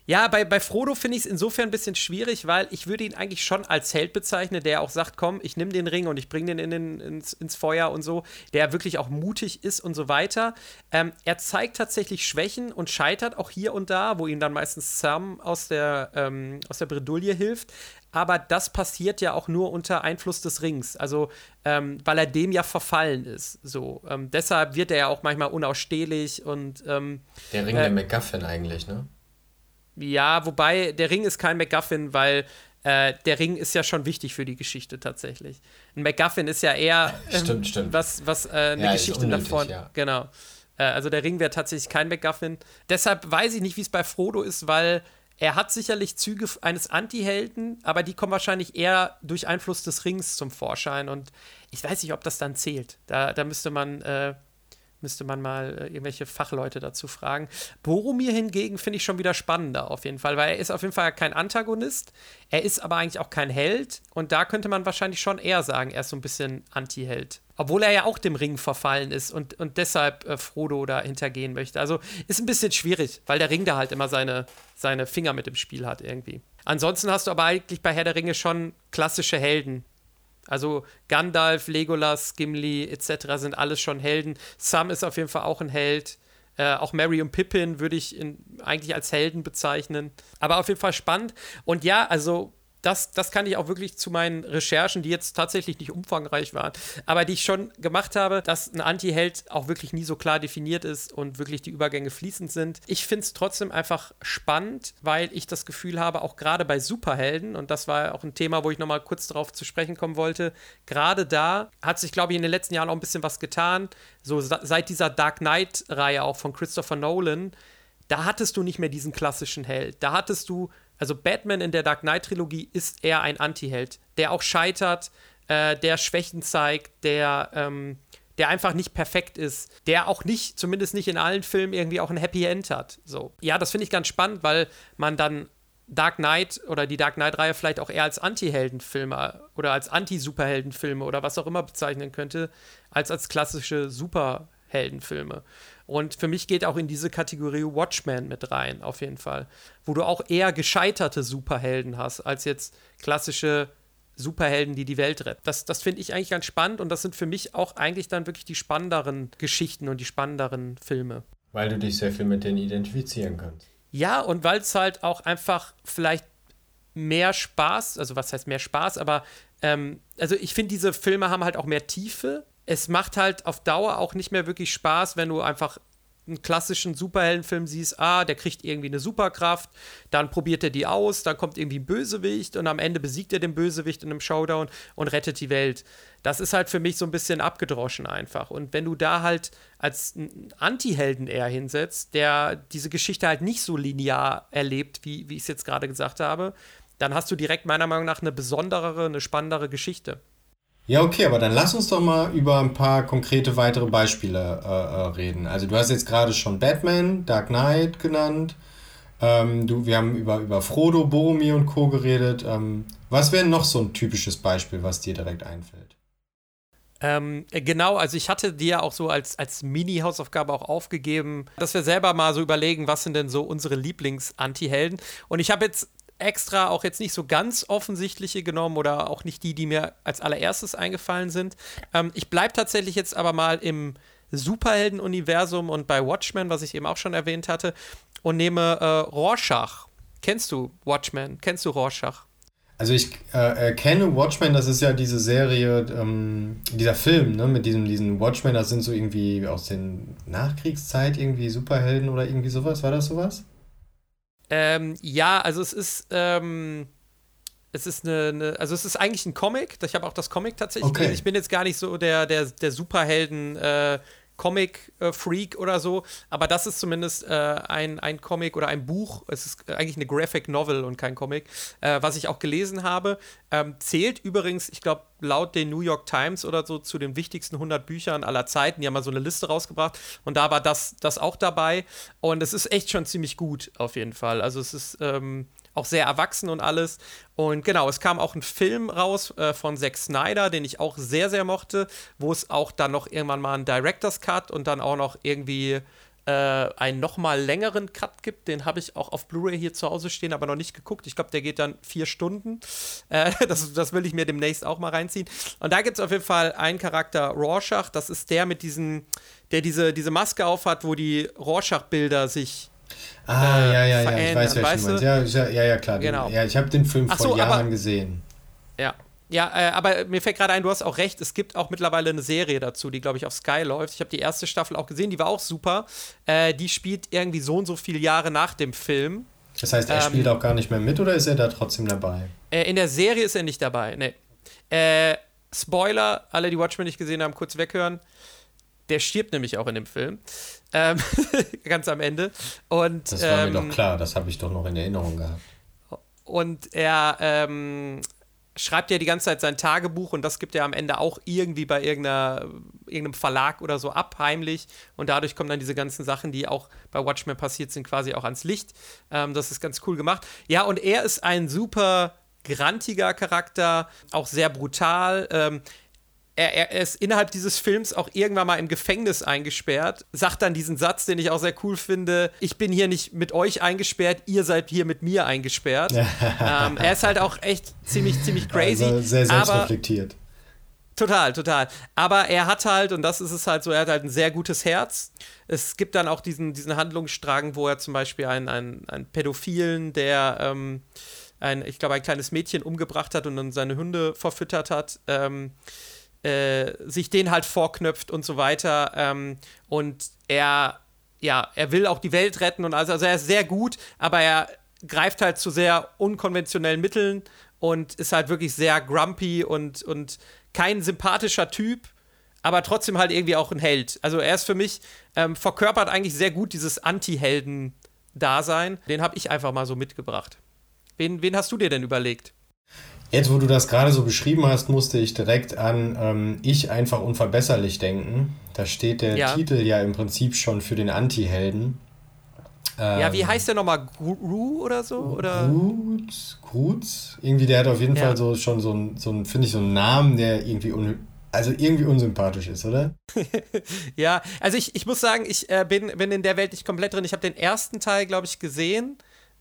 ja, bei, bei Frodo finde ich es insofern ein bisschen schwierig, weil ich würde ihn eigentlich schon als Held bezeichnen, der auch sagt, komm, ich nehme den Ring und ich bringe den in den, ins, ins Feuer und so, der wirklich auch mutig ist und so weiter. Ähm, er zeigt tatsächlich Schwächen und scheitert auch hier und da, wo ihm dann meistens Sam aus der, ähm, aus der Bredouille hilft. Aber das passiert ja auch nur unter Einfluss des Rings. Also, ähm, weil er dem ja verfallen ist. So. Ähm, deshalb wird er ja auch manchmal unausstehlich und. Ähm, der Ring äh, der MacGuffin eigentlich, ne? Ja, wobei der Ring ist kein MacGuffin, weil äh, der Ring ist ja schon wichtig für die Geschichte tatsächlich. Ein MacGuffin ist ja eher ähm, stimmt, stimmt. was, was äh, eine ja, Geschichte unnötig, davon. Ja. Genau. Äh, also der Ring wäre tatsächlich kein MacGuffin. Deshalb weiß ich nicht, wie es bei Frodo ist, weil er hat sicherlich Züge eines Anti-Helden, aber die kommen wahrscheinlich eher durch Einfluss des Rings zum Vorschein. Und ich weiß nicht, ob das dann zählt. Da, da müsste man äh, Müsste man mal äh, irgendwelche Fachleute dazu fragen. Boromir hingegen finde ich schon wieder spannender auf jeden Fall, weil er ist auf jeden Fall kein Antagonist. Er ist aber eigentlich auch kein Held. Und da könnte man wahrscheinlich schon eher sagen, er ist so ein bisschen Anti-Held. Obwohl er ja auch dem Ring verfallen ist und, und deshalb äh, Frodo da hintergehen möchte. Also ist ein bisschen schwierig, weil der Ring da halt immer seine, seine Finger mit im Spiel hat irgendwie. Ansonsten hast du aber eigentlich bei Herr der Ringe schon klassische Helden, also Gandalf, Legolas, Gimli etc. sind alles schon Helden. Sam ist auf jeden Fall auch ein Held. Äh, auch Mary und Pippin würde ich in, eigentlich als Helden bezeichnen. Aber auf jeden Fall spannend. Und ja, also das, das kann ich auch wirklich zu meinen Recherchen, die jetzt tatsächlich nicht umfangreich waren, aber die ich schon gemacht habe, dass ein Anti-Held auch wirklich nie so klar definiert ist und wirklich die Übergänge fließend sind. Ich finde es trotzdem einfach spannend, weil ich das Gefühl habe, auch gerade bei Superhelden, und das war auch ein Thema, wo ich nochmal kurz darauf zu sprechen kommen wollte, gerade da hat sich, glaube ich, in den letzten Jahren auch ein bisschen was getan. So seit dieser Dark Knight-Reihe auch von Christopher Nolan, da hattest du nicht mehr diesen klassischen Held. Da hattest du also Batman in der Dark Knight-Trilogie ist eher ein Anti-Held, der auch scheitert, äh, der Schwächen zeigt, der, ähm, der einfach nicht perfekt ist, der auch nicht, zumindest nicht in allen Filmen, irgendwie auch ein Happy End hat. So. Ja, das finde ich ganz spannend, weil man dann Dark Knight oder die Dark Knight-Reihe vielleicht auch eher als Anti-Heldenfilme oder als Anti-Superheldenfilme oder was auch immer bezeichnen könnte, als als klassische Superheldenfilme. Und für mich geht auch in diese Kategorie Watchmen mit rein, auf jeden Fall. Wo du auch eher gescheiterte Superhelden hast, als jetzt klassische Superhelden, die die Welt retten. Das, das finde ich eigentlich ganz spannend und das sind für mich auch eigentlich dann wirklich die spannenderen Geschichten und die spannenderen Filme. Weil du dich sehr viel mit denen identifizieren kannst. Ja, und weil es halt auch einfach vielleicht mehr Spaß, also was heißt mehr Spaß, aber ähm, also ich finde, diese Filme haben halt auch mehr Tiefe es macht halt auf Dauer auch nicht mehr wirklich Spaß, wenn du einfach einen klassischen Superheldenfilm siehst, ah, der kriegt irgendwie eine Superkraft, dann probiert er die aus, dann kommt irgendwie ein Bösewicht und am Ende besiegt er den Bösewicht in einem Showdown und rettet die Welt. Das ist halt für mich so ein bisschen abgedroschen einfach. Und wenn du da halt als Anti-Helden eher hinsetzt, der diese Geschichte halt nicht so linear erlebt, wie, wie ich es jetzt gerade gesagt habe, dann hast du direkt meiner Meinung nach eine besonderere, eine spannendere Geschichte. Ja, okay, aber dann lass uns doch mal über ein paar konkrete weitere Beispiele äh, äh, reden. Also du hast jetzt gerade schon Batman, Dark Knight genannt. Ähm, du, wir haben über, über Frodo, Boromir und Co. geredet. Ähm, was wäre noch so ein typisches Beispiel, was dir direkt einfällt? Ähm, äh, genau, also ich hatte dir auch so als, als Mini-Hausaufgabe auch aufgegeben, dass wir selber mal so überlegen, was sind denn so unsere Lieblings-Anti-Helden. Und ich habe jetzt extra auch jetzt nicht so ganz offensichtliche genommen oder auch nicht die, die mir als allererstes eingefallen sind. Ähm, ich bleibe tatsächlich jetzt aber mal im Superhelden-Universum und bei Watchmen, was ich eben auch schon erwähnt hatte, und nehme äh, Rorschach. Kennst du Watchmen? Kennst du Rorschach? Also ich äh, kenne Watchmen, das ist ja diese Serie, ähm, dieser Film, ne, mit diesem, diesen Watchmen, das sind so irgendwie aus den Nachkriegszeit irgendwie Superhelden oder irgendwie sowas, war das sowas? Ähm, ja, also es ist, ähm, es ist eine, eine, also es ist eigentlich ein Comic. Ich habe auch das Comic tatsächlich okay. Ich bin jetzt gar nicht so der, der, der Superhelden, äh, Comic-Freak oder so, aber das ist zumindest äh, ein, ein Comic oder ein Buch, es ist eigentlich eine Graphic Novel und kein Comic, äh, was ich auch gelesen habe. Ähm, zählt übrigens, ich glaube, laut den New York Times oder so zu den wichtigsten 100 Büchern aller Zeiten. Die haben mal so eine Liste rausgebracht und da war das, das auch dabei und es ist echt schon ziemlich gut auf jeden Fall. Also es ist. Ähm, auch sehr erwachsen und alles. Und genau, es kam auch ein Film raus äh, von Zack Snyder, den ich auch sehr, sehr mochte, wo es auch dann noch irgendwann mal einen Director's Cut und dann auch noch irgendwie äh, einen nochmal längeren Cut gibt. Den habe ich auch auf Blu-ray hier zu Hause stehen, aber noch nicht geguckt. Ich glaube, der geht dann vier Stunden. Äh, das, das will ich mir demnächst auch mal reinziehen. Und da gibt es auf jeden Fall einen Charakter, Rorschach. Das ist der mit diesen, der diese, diese Maske aufhat, wo die Rorschach-Bilder sich Ah, äh, ja, ja, ja, ich weiß, was du meinst. Ja, ja, ja, klar. Genau. Ja, ich habe den Film vor so, Jahren aber, gesehen. Ja. Ja, äh, aber mir fällt gerade ein, du hast auch recht, es gibt auch mittlerweile eine Serie dazu, die, glaube ich, auf Sky läuft. Ich habe die erste Staffel auch gesehen, die war auch super. Äh, die spielt irgendwie so und so viele Jahre nach dem Film. Das heißt, er ähm, spielt auch gar nicht mehr mit oder ist er da trotzdem dabei? Äh, in der Serie ist er nicht dabei, ne. Äh, Spoiler, alle, die Watchmen nicht gesehen haben, kurz weghören. Der stirbt nämlich auch in dem Film. Ähm, ganz am Ende. Und, das war ähm, mir doch klar, das habe ich doch noch in Erinnerung gehabt. Und er ähm, schreibt ja die ganze Zeit sein Tagebuch und das gibt er am Ende auch irgendwie bei irgendeinem Verlag oder so ab, heimlich. Und dadurch kommen dann diese ganzen Sachen, die auch bei Watchmen passiert sind, quasi auch ans Licht. Ähm, das ist ganz cool gemacht. Ja, und er ist ein super grantiger Charakter, auch sehr brutal. Ähm, er, er, ist innerhalb dieses Films auch irgendwann mal im Gefängnis eingesperrt, sagt dann diesen Satz, den ich auch sehr cool finde: Ich bin hier nicht mit euch eingesperrt, ihr seid hier mit mir eingesperrt. ähm, er ist halt auch echt ziemlich, ziemlich crazy. Also sehr selbstreflektiert. Total, total. Aber er hat halt, und das ist es halt so, er hat halt ein sehr gutes Herz. Es gibt dann auch diesen, diesen Handlungsstrang, wo er zum Beispiel einen, einen, einen Pädophilen, der ähm, ein, ich glaube, ein kleines Mädchen umgebracht hat und dann seine Hunde verfüttert hat. Ähm, äh, sich den halt vorknöpft und so weiter. Ähm, und er, ja, er will auch die Welt retten und also, also er ist sehr gut, aber er greift halt zu sehr unkonventionellen Mitteln und ist halt wirklich sehr grumpy und, und kein sympathischer Typ, aber trotzdem halt irgendwie auch ein Held. Also er ist für mich, ähm, verkörpert eigentlich sehr gut dieses Anti-Helden-Dasein. Den habe ich einfach mal so mitgebracht. Wen, wen hast du dir denn überlegt? Jetzt, wo du das gerade so beschrieben hast, musste ich direkt an ähm, Ich einfach unverbesserlich denken. Da steht der ja. Titel ja im Prinzip schon für den Anti-Helden. Ähm, ja, wie ähm, heißt der nochmal? Gru oder so? Oder? Gruz, Gruz? Irgendwie, der hat auf jeden ja. Fall so schon so ein, so ein finde ich, so einen Namen, der irgendwie un also irgendwie unsympathisch ist, oder? ja, also ich, ich muss sagen, ich äh, bin, bin in der Welt nicht komplett drin. Ich habe den ersten Teil, glaube ich, gesehen.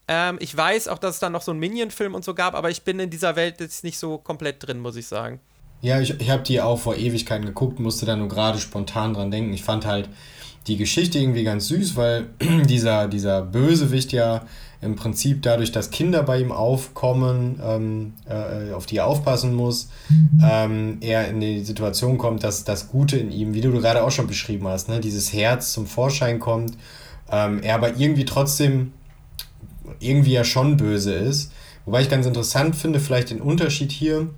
Ähm, ich weiß auch, dass es dann noch so einen Minion-Film und so gab, aber ich bin in dieser Welt jetzt nicht so komplett drin, muss ich sagen. Ja, ich, ich habe die auch vor Ewigkeiten geguckt, musste da nur gerade spontan dran denken. Ich fand halt die Geschichte irgendwie ganz süß, weil dieser, dieser Bösewicht ja im Prinzip dadurch, dass Kinder bei ihm aufkommen, ähm, äh, auf die er aufpassen muss, ähm, er in die Situation kommt, dass das Gute in ihm, wie du gerade auch schon beschrieben hast, ne, dieses Herz zum Vorschein kommt, ähm, er aber irgendwie trotzdem irgendwie ja schon böse ist. Wobei ich ganz interessant finde, vielleicht den Unterschied hier.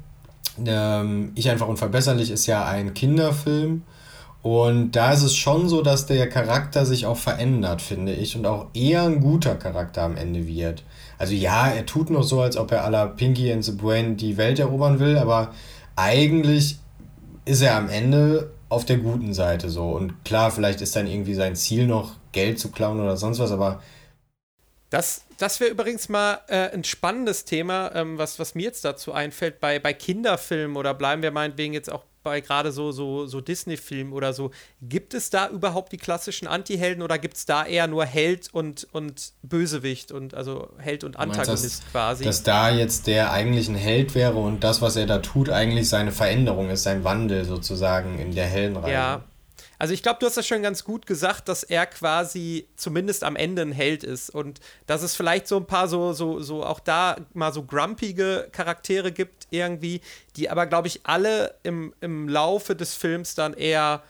Ähm, ich einfach unverbesserlich ist ja ein Kinderfilm. Und da ist es schon so, dass der Charakter sich auch verändert, finde ich, und auch eher ein guter Charakter am Ende wird. Also ja, er tut noch so, als ob er à la Pinky and the Brain die Welt erobern will, aber eigentlich ist er am Ende auf der guten Seite so. Und klar, vielleicht ist dann irgendwie sein Ziel noch, Geld zu klauen oder sonst was, aber das, das wäre übrigens mal äh, ein spannendes Thema, ähm, was, was mir jetzt dazu einfällt, bei, bei Kinderfilmen oder bleiben wir meinetwegen jetzt auch bei gerade so, so, so Disney-Filmen oder so. Gibt es da überhaupt die klassischen Anti-Helden oder gibt es da eher nur Held und, und Bösewicht und also Held und Antagonist meinst, dass, quasi? Dass da jetzt der eigentlich ein Held wäre und das, was er da tut, eigentlich seine Veränderung ist, sein Wandel sozusagen in der Heldenreihe. Ja, also ich glaube, du hast das schon ganz gut gesagt, dass er quasi zumindest am Ende ein Held ist und dass es vielleicht so ein paar so, so, so auch da mal so grumpige Charaktere gibt irgendwie, die aber, glaube ich, alle im, im Laufe des Films dann eher,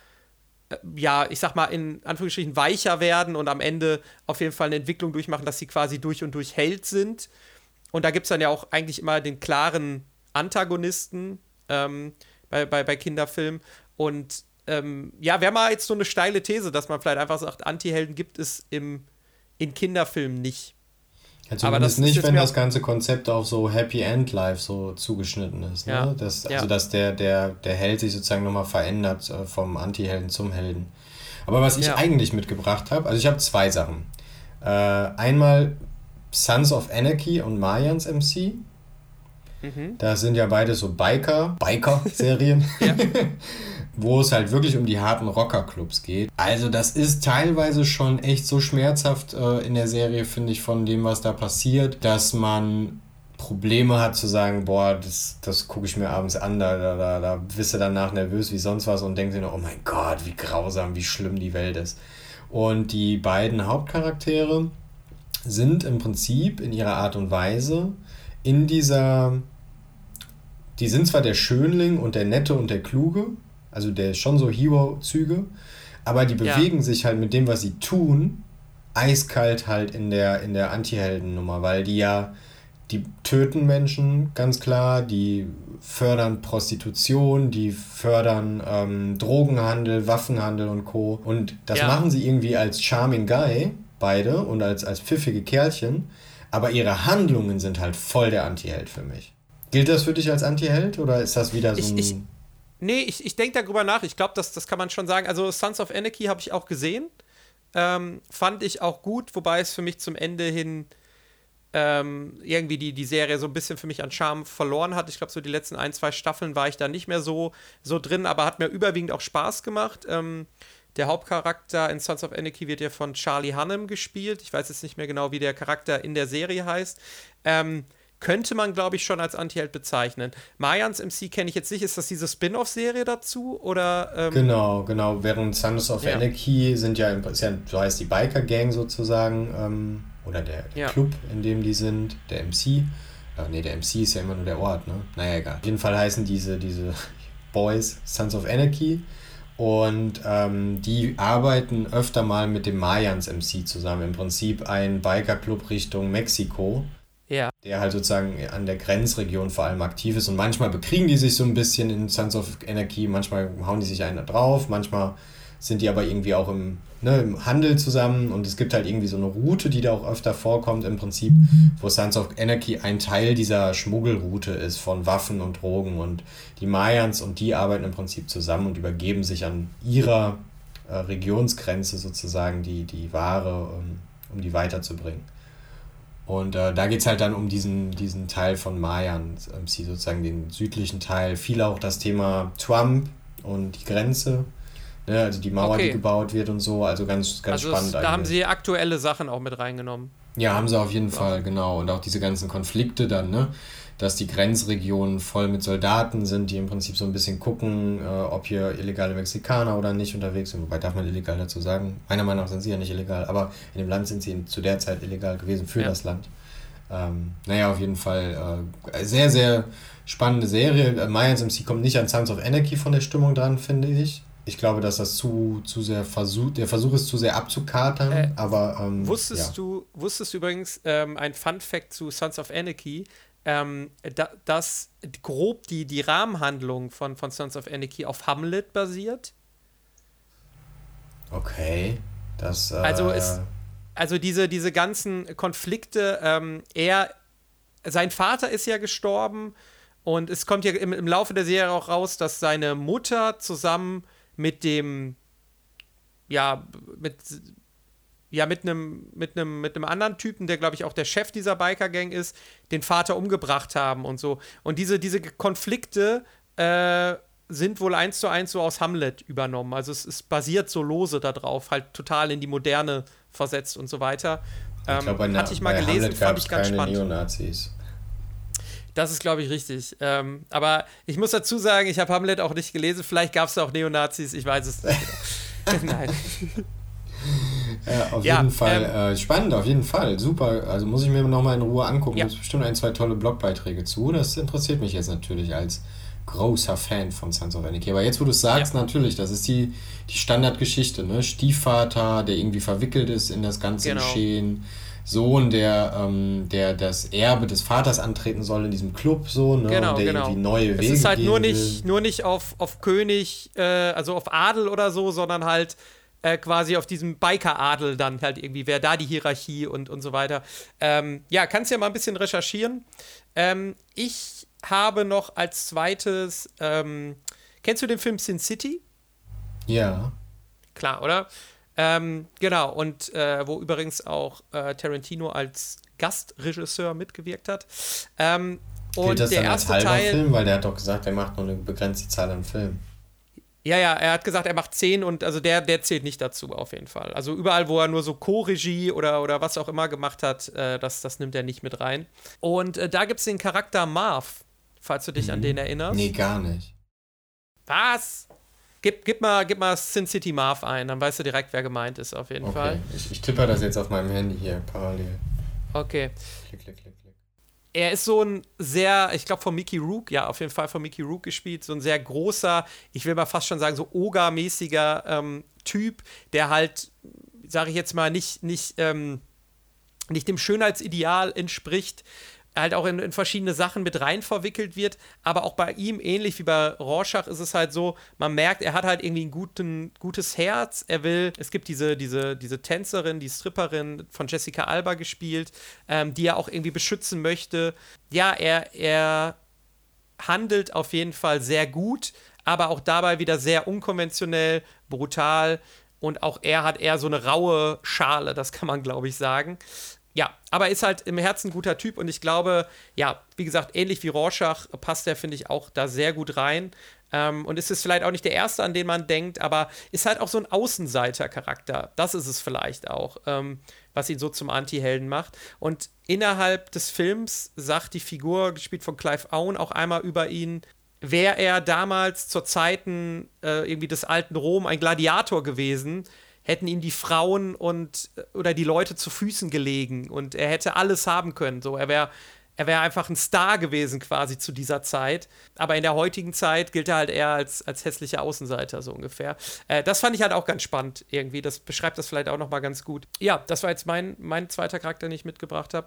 äh, ja, ich sag mal, in Anführungsstrichen weicher werden und am Ende auf jeden Fall eine Entwicklung durchmachen, dass sie quasi durch und durch Held sind. Und da gibt es dann ja auch eigentlich immer den klaren Antagonisten ähm, bei, bei, bei Kinderfilmen. Und ähm, ja, wäre mal jetzt so eine steile These, dass man vielleicht einfach sagt, Anti-Helden gibt es im, in Kinderfilmen nicht. Ja, Aber das nicht, wenn das ganze Konzept auf so Happy End Life so zugeschnitten ist. Ne? Ja. Das, also, ja. dass der, der, der Held sich sozusagen nochmal verändert äh, vom Anti-Helden zum Helden. Aber was ich eigentlich mitgebracht habe, also ich habe zwei Sachen. Äh, einmal Sons of Anarchy und Mayans MC. Mhm. Das sind ja beide so Biker, Biker-Serien. wo es halt wirklich um die harten Rockerclubs geht. Also das ist teilweise schon echt so schmerzhaft äh, in der Serie, finde ich, von dem, was da passiert, dass man Probleme hat zu sagen, boah, das, das gucke ich mir abends an, da, da, da, da bist du danach nervös wie sonst was und denkst dir nur, oh mein Gott, wie grausam, wie schlimm die Welt ist. Und die beiden Hauptcharaktere sind im Prinzip in ihrer Art und Weise in dieser, die sind zwar der Schönling und der Nette und der Kluge, also der schon so Hero-Züge, aber die bewegen ja. sich halt mit dem, was sie tun, eiskalt halt in der, in der Anti-Helden-Nummer, weil die ja die töten Menschen, ganz klar, die fördern Prostitution, die fördern ähm, Drogenhandel, Waffenhandel und Co. Und das ja. machen sie irgendwie als Charming Guy, beide, und als, als pfiffige Kerlchen. Aber ihre Handlungen sind halt voll der Anti-Held für mich. Gilt das für dich als Anti-Held oder ist das wieder so ich, ein. Ich, nee, ich, ich denke darüber nach. Ich glaube, das, das kann man schon sagen. Also, Sons of Anarchy habe ich auch gesehen. Ähm, fand ich auch gut, wobei es für mich zum Ende hin ähm, irgendwie die, die Serie so ein bisschen für mich an Charme verloren hat. Ich glaube, so die letzten ein, zwei Staffeln war ich da nicht mehr so, so drin, aber hat mir überwiegend auch Spaß gemacht. Ähm, der Hauptcharakter in Sons of Anarchy wird ja von Charlie Hunnam gespielt. Ich weiß jetzt nicht mehr genau, wie der Charakter in der Serie heißt. Ähm, könnte man, glaube ich, schon als Anti-Held bezeichnen. Mayans MC kenne ich jetzt nicht. Ist das diese Spin-off-Serie dazu? Oder, ähm genau, genau. Während Sons of ja. Anarchy sind ja, ist ja, so heißt die Biker-Gang sozusagen, ähm, oder der, der ja. Club, in dem die sind, der MC. Äh, ne, der MC ist ja immer nur der Ort, ne? Naja, egal. Auf jeden Fall heißen diese, diese Boys Sons of Anarchy. Und ähm, die arbeiten öfter mal mit dem Mayans MC zusammen. Im Prinzip ein Biker-Club Richtung Mexiko. Ja. Der halt sozusagen an der Grenzregion vor allem aktiv ist. Und manchmal bekriegen die sich so ein bisschen in Sons of Anarchy, manchmal hauen die sich einer drauf, manchmal sind die aber irgendwie auch im, ne, im Handel zusammen und es gibt halt irgendwie so eine Route, die da auch öfter vorkommt im Prinzip, wo Sons of Anarchy ein Teil dieser Schmuggelroute ist von Waffen und Drogen und die Mayans und die arbeiten im Prinzip zusammen und übergeben sich an ihrer äh, Regionsgrenze sozusagen die, die Ware, um, ähm, um die weiterzubringen. Und äh, da geht es halt dann um diesen, diesen Teil von Mayan, MC sozusagen den südlichen Teil. Viel auch das Thema Trump und die Grenze, Ne, also die Mauer, okay. die gebaut wird und so. Also ganz, ganz also spannend. Es, da haben sie aktuelle Sachen auch mit reingenommen. Ja, haben sie auf jeden Fall, genau. Und auch diese ganzen Konflikte dann, ne? Dass die Grenzregionen voll mit Soldaten sind, die im Prinzip so ein bisschen gucken, äh, ob hier illegale Mexikaner oder nicht unterwegs sind. Wobei darf man illegal dazu sagen. Meiner Meinung nach sind sie ja nicht illegal, aber in dem Land sind sie zu der Zeit illegal gewesen für ja. das Land. Ähm, naja, auf jeden Fall äh, sehr, sehr spannende Serie. Mayans MC kommt nicht an Sons of Anarchy von der Stimmung dran, finde ich ich glaube, dass das zu, zu sehr versucht, der Versuch ist zu sehr abzukatern, äh, aber. Ähm, wusstest, ja. du, wusstest du übrigens ähm, ein Fun Fact zu Sons of Anarchy, ähm, da, dass grob die, die Rahmenhandlung von, von Sons of Anarchy auf Hamlet basiert? Okay. Das. Äh, also, es, also diese, diese ganzen Konflikte, ähm, er, sein Vater ist ja gestorben. Und es kommt ja im, im Laufe der Serie auch raus, dass seine Mutter zusammen mit dem, ja, mit, ja, mit einem, mit einem, mit einem anderen Typen, der, glaube ich, auch der Chef dieser Biker-Gang ist, den Vater umgebracht haben und so. Und diese, diese Konflikte äh, sind wohl eins zu eins so aus Hamlet übernommen. Also es, es basiert so lose darauf, halt total in die Moderne versetzt und so weiter. Ähm, ich glaub, hatte ich mal gelesen, Hamlet fand ich ganz spannend. Neonazis. Das ist, glaube ich, richtig. Ähm, aber ich muss dazu sagen, ich habe Hamlet auch nicht gelesen. Vielleicht gab es auch Neonazis, ich weiß es nicht. Nein. Ja, auf ja, jeden Fall ähm, äh, spannend, auf jeden Fall. Super. Also muss ich mir nochmal in Ruhe angucken. Ja. Es gibt bestimmt ein, zwei tolle Blogbeiträge zu. Das interessiert mich jetzt natürlich als großer Fan von Sons of Anarchy. Aber jetzt, wo du es sagst, ja. natürlich, das ist die, die Standardgeschichte, ne? Stiefvater, der irgendwie verwickelt ist in das ganze genau. Geschehen. Sohn, der, ähm, der das Erbe des Vaters antreten soll in diesem Club, so, ne? Genau, und der genau. irgendwie neue Wege Es ist halt nur nicht, nur nicht auf, auf König, äh, also auf Adel oder so, sondern halt äh, quasi auf diesem Biker-Adel dann halt irgendwie, wer da die Hierarchie und, und so weiter. Ähm, ja, kannst ja mal ein bisschen recherchieren. Ähm, ich habe noch als zweites, ähm, kennst du den Film Sin City? Ja. Klar, oder? Ähm, genau, und äh, wo übrigens auch äh, Tarantino als Gastregisseur mitgewirkt hat. Ähm, Gilt und das der dann erste als halber Teil, Film? Weil der hat doch gesagt, er macht nur eine begrenzte Zahl an Filmen. Ja, ja, er hat gesagt, er macht zehn und also der, der zählt nicht dazu auf jeden Fall. Also überall, wo er nur so Co-Regie oder, oder was auch immer gemacht hat, äh, das, das nimmt er nicht mit rein. Und äh, da gibt es den Charakter Marv, falls du dich mhm. an den erinnerst. Nee, gar nicht. Was? Gib, gib, mal, gib mal Sin City Marv ein, dann weißt du direkt, wer gemeint ist, auf jeden okay. Fall. Ich, ich tippe das jetzt auf meinem Handy hier parallel. Okay. Klick, klick, klick er ist so ein sehr, ich glaube von Mickey Rook, ja, auf jeden Fall von Mickey Rook gespielt, so ein sehr großer, ich will mal fast schon sagen, so Oga-mäßiger ähm, Typ, der halt, sage ich jetzt mal, nicht, nicht, ähm, nicht dem Schönheitsideal entspricht, halt auch in, in, verschiedene Sachen mit rein verwickelt wird. Aber auch bei ihm, ähnlich wie bei Rorschach, ist es halt so, man merkt, er hat halt irgendwie ein guten, gutes Herz. Er will, es gibt diese, diese, diese Tänzerin, die Stripperin von Jessica Alba gespielt, ähm, die er auch irgendwie beschützen möchte. Ja, er, er handelt auf jeden Fall sehr gut, aber auch dabei wieder sehr unkonventionell, brutal. Und auch er hat eher so eine raue Schale, das kann man, glaube ich, sagen ja, aber ist halt im Herzen ein guter Typ und ich glaube, ja, wie gesagt, ähnlich wie Rorschach passt er, finde ich, auch da sehr gut rein. Ähm, und ist es vielleicht auch nicht der erste, an den man denkt, aber ist halt auch so ein Außenseiter-Charakter. Das ist es vielleicht auch, ähm, was ihn so zum Anti-Helden macht. Und innerhalb des Films sagt die Figur, gespielt von Clive Owen, auch einmal über ihn, wäre er damals zur Zeiten äh, irgendwie des alten Rom ein Gladiator gewesen, hätten ihm die Frauen und oder die Leute zu Füßen gelegen und er hätte alles haben können. So, er wäre er wäre einfach ein Star gewesen quasi zu dieser Zeit. Aber in der heutigen Zeit gilt er halt eher als, als hässlicher Außenseiter, so ungefähr. Äh, das fand ich halt auch ganz spannend irgendwie. Das beschreibt das vielleicht auch noch mal ganz gut. Ja, das war jetzt mein, mein zweiter Charakter, den ich mitgebracht habe.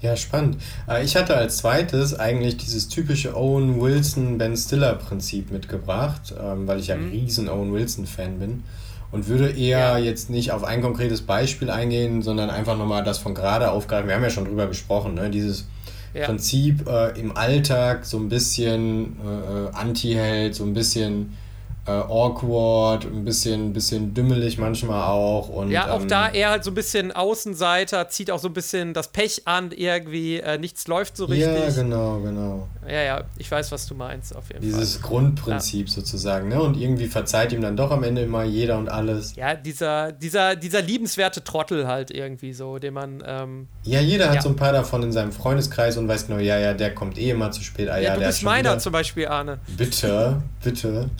Ja, spannend. Äh, ich hatte als zweites eigentlich dieses typische Owen Wilson, Ben Stiller Prinzip mitgebracht, ähm, weil ich ja ein mhm. riesen Owen Wilson Fan bin und würde eher ja. jetzt nicht auf ein konkretes Beispiel eingehen, sondern einfach nochmal das von gerade aufgreifen. Wir haben ja schon drüber gesprochen, ne? dieses ja. Prinzip äh, im Alltag so ein bisschen äh, äh Anti-Held, so ein bisschen äh, awkward, ein bisschen, bisschen dümmelig manchmal auch. Und, ja, auch ähm, da eher halt so ein bisschen Außenseiter, zieht auch so ein bisschen das Pech an, irgendwie, äh, nichts läuft so richtig. Ja, genau, genau. Ja, ja, ich weiß, was du meinst, auf jeden Dieses Fall. Dieses Grundprinzip ja. sozusagen, ne? Und irgendwie verzeiht ihm dann doch am Ende immer jeder und alles. Ja, dieser, dieser, dieser liebenswerte Trottel halt irgendwie so, den man. Ähm, ja, jeder hat ja. so ein paar davon in seinem Freundeskreis und weiß genau, ja, ja, der kommt eh immer zu spät. Ah, ja, ja, du bist meiner zum Beispiel, Arne. Bitte, bitte.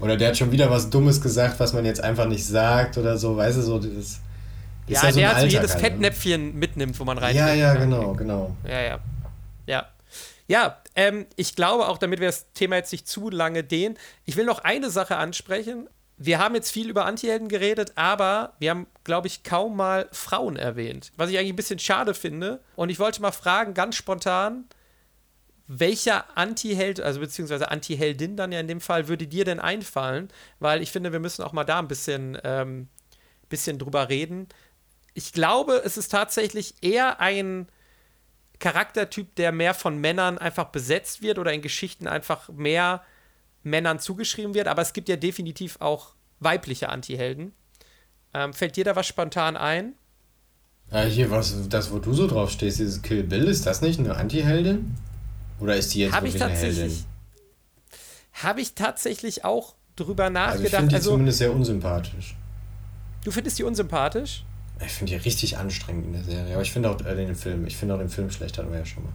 Oder der hat schon wieder was Dummes gesagt, was man jetzt einfach nicht sagt oder so, weißt du, so das. Ja, ja so der hat so jedes halt, ne? Fettnäpfchen ne? mitnimmt, wo man rein Ja, ja, genau, genau. Ja, ja. Ja. Ja, ähm, ich glaube auch, damit wir das Thema jetzt nicht zu lange dehnen, ich will noch eine Sache ansprechen. Wir haben jetzt viel über Antihelden geredet, aber wir haben, glaube ich, kaum mal Frauen erwähnt. Was ich eigentlich ein bisschen schade finde. Und ich wollte mal fragen, ganz spontan, welcher Anti-Held, also beziehungsweise Anti-Heldin dann ja in dem Fall, würde dir denn einfallen? Weil ich finde, wir müssen auch mal da ein bisschen, ähm, bisschen drüber reden. Ich glaube, es ist tatsächlich eher ein Charaktertyp, der mehr von Männern einfach besetzt wird oder in Geschichten einfach mehr Männern zugeschrieben wird. Aber es gibt ja definitiv auch weibliche Anti-Helden. Ähm, fällt dir da was spontan ein? Ja, hier, was, das, wo du so drauf stehst, dieses Kill Bill, ist das nicht eine Anti-Heldin? Oder ist die jetzt hab ich tatsächlich, Habe ich tatsächlich auch drüber nachgedacht. Also ich finde die also, zumindest sehr unsympathisch. Du findest die unsympathisch? Ich finde die richtig anstrengend in der Serie. Aber ich finde auch äh, den Film, ich finde auch den Film schlecht, hatten wir ja schon mal.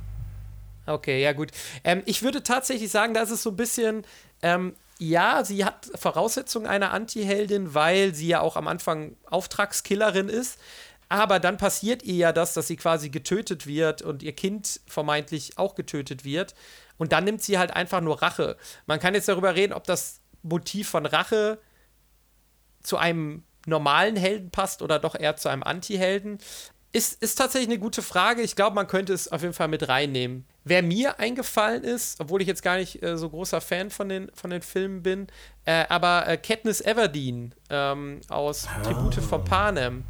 Okay, ja gut. Ähm, ich würde tatsächlich sagen, da ist es so ein bisschen, ähm, ja, sie hat Voraussetzungen einer Anti-Heldin, weil sie ja auch am Anfang Auftragskillerin ist. Aber dann passiert ihr ja das, dass sie quasi getötet wird und ihr Kind vermeintlich auch getötet wird. Und dann nimmt sie halt einfach nur Rache. Man kann jetzt darüber reden, ob das Motiv von Rache zu einem normalen Helden passt oder doch eher zu einem Anti-Helden. Ist, ist tatsächlich eine gute Frage. Ich glaube, man könnte es auf jeden Fall mit reinnehmen. Wer mir eingefallen ist, obwohl ich jetzt gar nicht äh, so großer Fan von den, von den Filmen bin, äh, aber äh, Katniss Everdeen ähm, aus ah. Tribute von Panem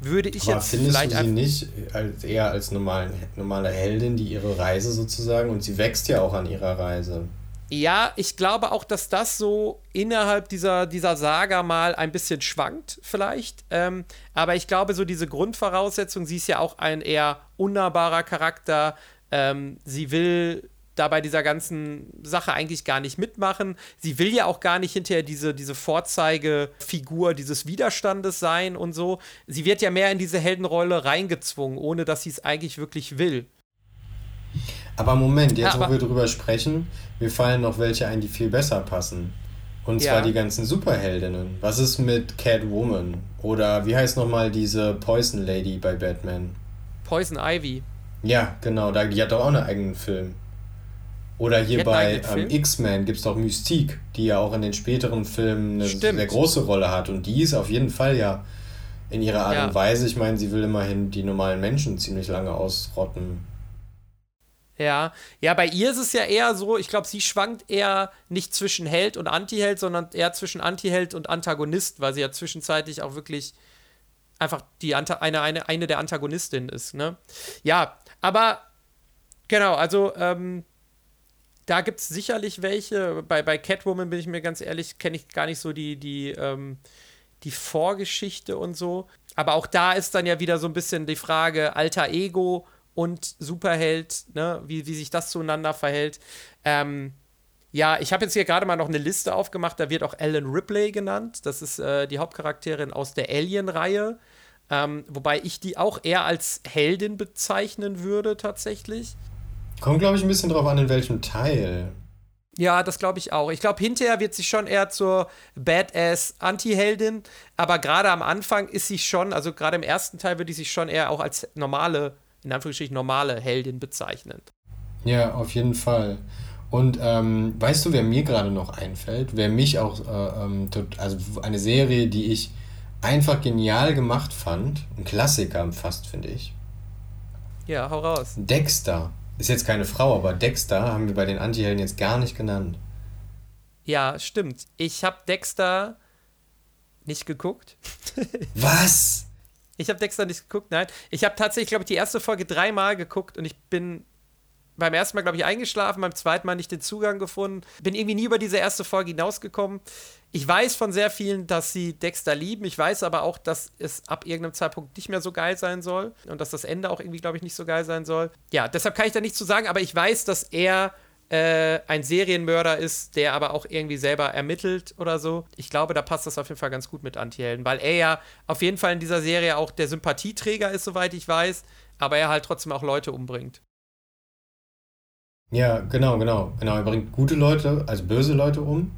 würde ich Aber jetzt findest vielleicht du sie nicht als, eher als normalen, normale Heldin, die ihre Reise sozusagen und sie wächst ja auch an ihrer Reise. Ja, ich glaube auch, dass das so innerhalb dieser, dieser Saga mal ein bisschen schwankt, vielleicht. Ähm, aber ich glaube, so diese Grundvoraussetzung, sie ist ja auch ein eher unnahbarer Charakter. Ähm, sie will da bei dieser ganzen Sache eigentlich gar nicht mitmachen. Sie will ja auch gar nicht hinterher diese, diese Vorzeigefigur dieses Widerstandes sein und so. Sie wird ja mehr in diese Heldenrolle reingezwungen, ohne dass sie es eigentlich wirklich will. Aber Moment, jetzt ja, wo wir drüber sprechen, mir fallen noch welche ein, die viel besser passen. Und zwar ja. die ganzen Superheldinnen. Was ist mit Catwoman? Oder wie heißt nochmal diese Poison Lady bei Batman? Poison Ivy. Ja, genau, die hat doch auch einen eigenen Film. Oder hier bei ähm, X-Men gibt es doch Mystique, die ja auch in den späteren Filmen eine Stimmt. sehr große Rolle hat. Und die ist auf jeden Fall ja in ihrer Art ja. und Weise, ich meine, sie will immerhin die normalen Menschen ziemlich lange ausrotten. Ja, ja, bei ihr ist es ja eher so, ich glaube, sie schwankt eher nicht zwischen Held und Antiheld, sondern eher zwischen Antiheld und Antagonist, weil sie ja zwischenzeitlich auch wirklich einfach die Anta eine, eine, eine der Antagonistinnen ist, ne? Ja, aber genau, also ähm, da gibt es sicherlich welche. Bei, bei Catwoman bin ich mir ganz ehrlich, kenne ich gar nicht so die, die, ähm, die Vorgeschichte und so. Aber auch da ist dann ja wieder so ein bisschen die Frage alter Ego und Superheld, ne, wie, wie sich das zueinander verhält. Ähm, ja, ich habe jetzt hier gerade mal noch eine Liste aufgemacht, da wird auch Ellen Ripley genannt. Das ist äh, die Hauptcharakterin aus der Alien-Reihe. Ähm, wobei ich die auch eher als Heldin bezeichnen würde, tatsächlich. Kommt, glaube ich, ein bisschen drauf an, in welchem Teil. Ja, das glaube ich auch. Ich glaube, hinterher wird sie schon eher zur Badass-Anti-Heldin, aber gerade am Anfang ist sie schon, also gerade im ersten Teil würde ich sie schon eher auch als normale, in Anführungsstrichen normale Heldin bezeichnen. Ja, auf jeden Fall. Und ähm, weißt du, wer mir gerade noch einfällt? Wer mich auch, äh, ähm, also eine Serie, die ich einfach genial gemacht fand, ein Klassiker fast, finde ich. Ja, hau raus. Dexter. Ist jetzt keine Frau, aber Dexter haben wir bei den Antihelden jetzt gar nicht genannt. Ja, stimmt. Ich habe Dexter nicht geguckt. Was? Ich habe Dexter nicht geguckt, nein. Ich habe tatsächlich, glaube ich, die erste Folge dreimal geguckt und ich bin beim ersten Mal, glaube ich, eingeschlafen, beim zweiten Mal nicht den Zugang gefunden. Bin irgendwie nie über diese erste Folge hinausgekommen. Ich weiß von sehr vielen, dass sie Dexter lieben. Ich weiß aber auch, dass es ab irgendeinem Zeitpunkt nicht mehr so geil sein soll und dass das Ende auch irgendwie, glaube ich, nicht so geil sein soll. Ja, deshalb kann ich da nichts zu sagen, aber ich weiß, dass er äh, ein Serienmörder ist, der aber auch irgendwie selber ermittelt oder so. Ich glaube, da passt das auf jeden Fall ganz gut mit Antihelden, weil er ja auf jeden Fall in dieser Serie auch der Sympathieträger ist, soweit ich weiß, aber er halt trotzdem auch Leute umbringt. Ja, genau, genau, genau. Er bringt gute Leute, also böse Leute um.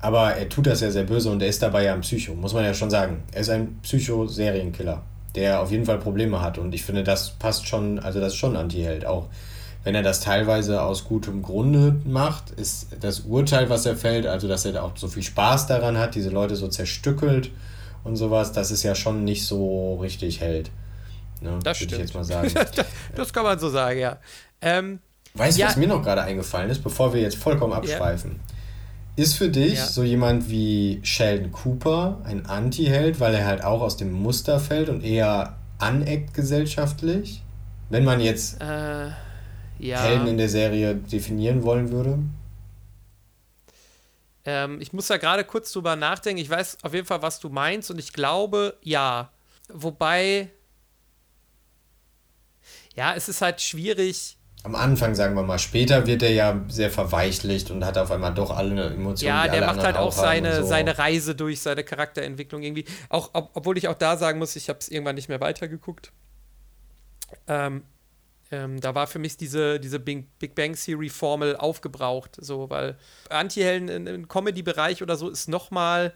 Aber er tut das ja sehr böse und er ist dabei ja ein Psycho, muss man ja schon sagen. Er ist ein Psycho-Serienkiller, der auf jeden Fall Probleme hat. Und ich finde, das passt schon, also das ist schon Anti-Held. Auch wenn er das teilweise aus gutem Grunde macht, ist das Urteil, was er fällt, also dass er auch so viel Spaß daran hat, diese Leute so zerstückelt und sowas, das ist ja schon nicht so richtig Held. Ne, das stimmt. ich jetzt mal sagen. das kann man so sagen, ja. Ähm, weißt du, ja. was mir noch gerade eingefallen ist, bevor wir jetzt vollkommen abschweifen? Ja. Ist für dich ja. so jemand wie Sheldon Cooper ein Anti-Held, weil er halt auch aus dem Muster fällt und eher aneckt gesellschaftlich? Wenn man jetzt äh. Helden in der Serie definieren wollen würde? Ähm, ich muss da gerade kurz drüber nachdenken. Ich weiß auf jeden Fall, was du meinst und ich glaube, ja. Wobei, ja, es ist halt schwierig am Anfang, sagen wir mal, später wird er ja sehr verweichlicht und hat auf einmal doch alle Emotionen. Ja, der macht halt auch, auch seine, so. seine Reise durch, seine Charakterentwicklung irgendwie. Auch, ob, obwohl ich auch da sagen muss, ich habe es irgendwann nicht mehr weitergeguckt. Ähm, ähm, da war für mich diese, diese Big, Big Bang Theory Formel aufgebraucht, so, weil Anti-Helden im Comedy-Bereich oder so ist nochmal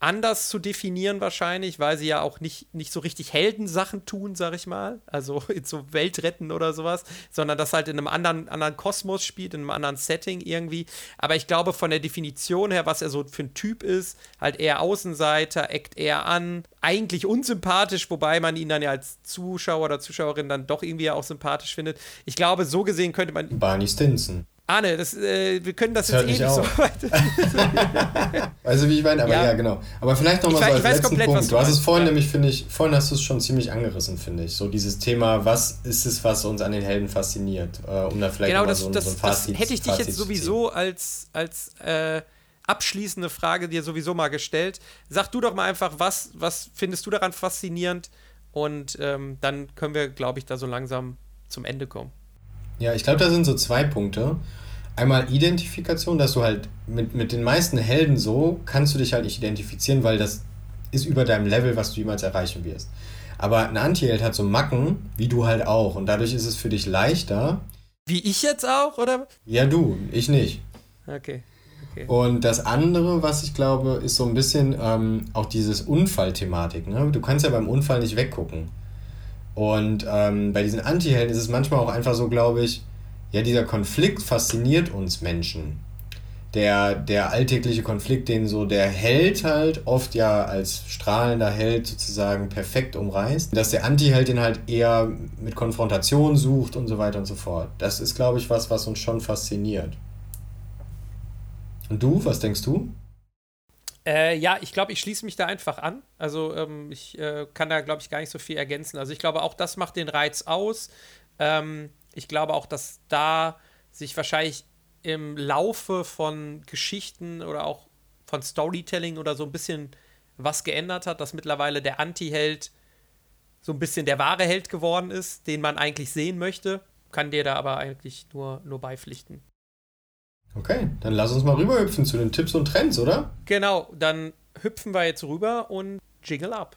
anders zu definieren wahrscheinlich, weil sie ja auch nicht, nicht so richtig Heldensachen tun, sag ich mal. Also in so Weltretten oder sowas, sondern das halt in einem anderen, anderen Kosmos spielt, in einem anderen Setting irgendwie. Aber ich glaube, von der Definition her, was er so für ein Typ ist, halt eher Außenseiter, eckt eher an, eigentlich unsympathisch, wobei man ihn dann ja als Zuschauer oder Zuschauerin dann doch irgendwie auch sympathisch findet. Ich glaube, so gesehen könnte man. Barney Stinson. Arne, das, äh, wir können das, das jetzt eh nicht so weiter. also wie ich meine, aber ja. ja, genau. Aber vielleicht nochmal so als letzten Punkt. Du, du hast es vorhin ja. nämlich, finde ich, vorhin hast du es schon ziemlich angerissen, finde ich. So dieses Thema, was ist es, was uns an den Helden fasziniert? Äh, um da vielleicht genau, das, so, das, so ein Fazit das hätte ich dich Fazit jetzt sowieso als, als äh, abschließende Frage dir sowieso mal gestellt. Sag du doch mal einfach, was, was findest du daran faszinierend? Und ähm, dann können wir, glaube ich, da so langsam zum Ende kommen. Ja, ich glaube, da sind so zwei Punkte. Einmal Identifikation, dass du halt mit, mit den meisten Helden so kannst du dich halt nicht identifizieren, weil das ist über deinem Level, was du jemals erreichen wirst. Aber ein Anti-Held hat so Macken, wie du halt auch. Und dadurch ist es für dich leichter. Wie ich jetzt auch, oder? Ja, du, ich nicht. Okay. okay. Und das andere, was ich glaube, ist so ein bisschen ähm, auch dieses Unfallthematik. Ne? Du kannst ja beim Unfall nicht weggucken. Und ähm, bei diesen Anti-Helden ist es manchmal auch einfach so, glaube ich, ja, dieser Konflikt fasziniert uns Menschen. Der, der alltägliche Konflikt, den so der Held halt oft ja als strahlender Held sozusagen perfekt umreißt, dass der Anti-Held den halt eher mit Konfrontation sucht und so weiter und so fort. Das ist, glaube ich, was, was uns schon fasziniert. Und du, was denkst du? Äh, ja, ich glaube, ich schließe mich da einfach an. Also ähm, ich äh, kann da, glaube ich, gar nicht so viel ergänzen. Also ich glaube, auch das macht den Reiz aus. Ähm, ich glaube auch, dass da sich wahrscheinlich im Laufe von Geschichten oder auch von Storytelling oder so ein bisschen was geändert hat, dass mittlerweile der Anti-Held so ein bisschen der wahre Held geworden ist, den man eigentlich sehen möchte. Kann dir da aber eigentlich nur, nur beipflichten. Okay, dann lass uns mal rüberhüpfen zu den Tipps und Trends, oder? Genau, dann hüpfen wir jetzt rüber und jingle ab.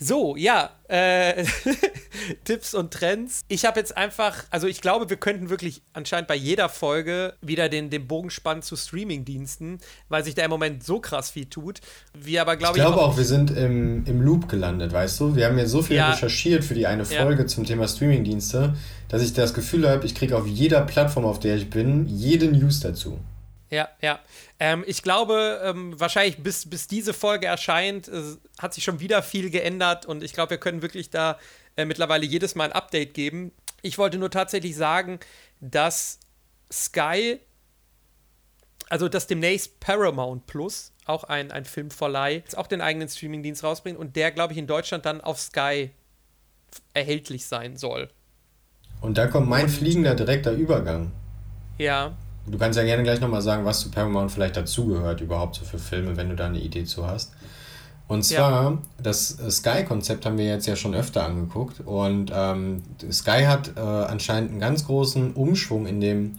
So, ja, äh, Tipps und Trends. Ich habe jetzt einfach, also ich glaube, wir könnten wirklich anscheinend bei jeder Folge wieder den, den Bogen spannen zu Streaming-Diensten, weil sich da im Moment so krass viel tut. Wir aber, glaube ich. glaube auch, auch, wir sind im, im Loop gelandet, weißt du? Wir haben ja so viel ja. recherchiert für die eine Folge ja. zum Thema Streaming-Dienste, dass ich das Gefühl habe, ich kriege auf jeder Plattform, auf der ich bin, jede News dazu. Ja, ja. Ähm, ich glaube, ähm, wahrscheinlich bis, bis diese Folge erscheint, äh, hat sich schon wieder viel geändert und ich glaube, wir können wirklich da äh, mittlerweile jedes Mal ein Update geben. Ich wollte nur tatsächlich sagen, dass Sky, also dass demnächst Paramount Plus, auch ein, ein Filmverleih, auch den eigenen Streamingdienst rausbringt und der, glaube ich, in Deutschland dann auf Sky erhältlich sein soll. Und da kommt mein und, fliegender direkter Übergang. Ja. Du kannst ja gerne gleich nochmal sagen, was zu Paramount vielleicht dazugehört, überhaupt so für Filme, wenn du da eine Idee zu hast. Und zwar, ja. das Sky-Konzept haben wir jetzt ja schon öfter angeguckt. Und ähm, Sky hat äh, anscheinend einen ganz großen Umschwung in dem,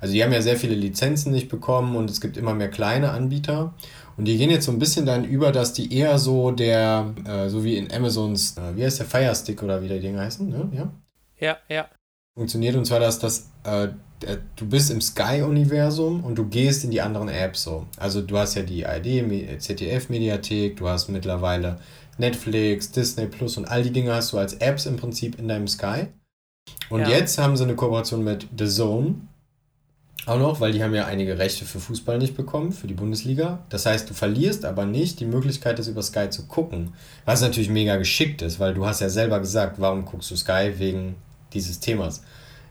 also die haben ja sehr viele Lizenzen nicht bekommen und es gibt immer mehr kleine Anbieter. Und die gehen jetzt so ein bisschen dann über, dass die eher so der, äh, so wie in Amazons, äh, wie heißt der Firestick oder wie die Dinge heißen, ne? Ja, ja. ja. Funktioniert und zwar, dass das äh, du bist im Sky-Universum und du gehst in die anderen Apps so. Also du hast ja die ID, ZDF-Mediathek, du hast mittlerweile Netflix, Disney Plus und all die Dinge hast du als Apps im Prinzip in deinem Sky. Und ja. jetzt haben sie eine Kooperation mit The Zone. Auch noch, weil die haben ja einige Rechte für Fußball nicht bekommen, für die Bundesliga. Das heißt, du verlierst aber nicht die Möglichkeit, das über Sky zu gucken. Was natürlich mega geschickt ist, weil du hast ja selber gesagt, warum guckst du Sky wegen dieses Themas.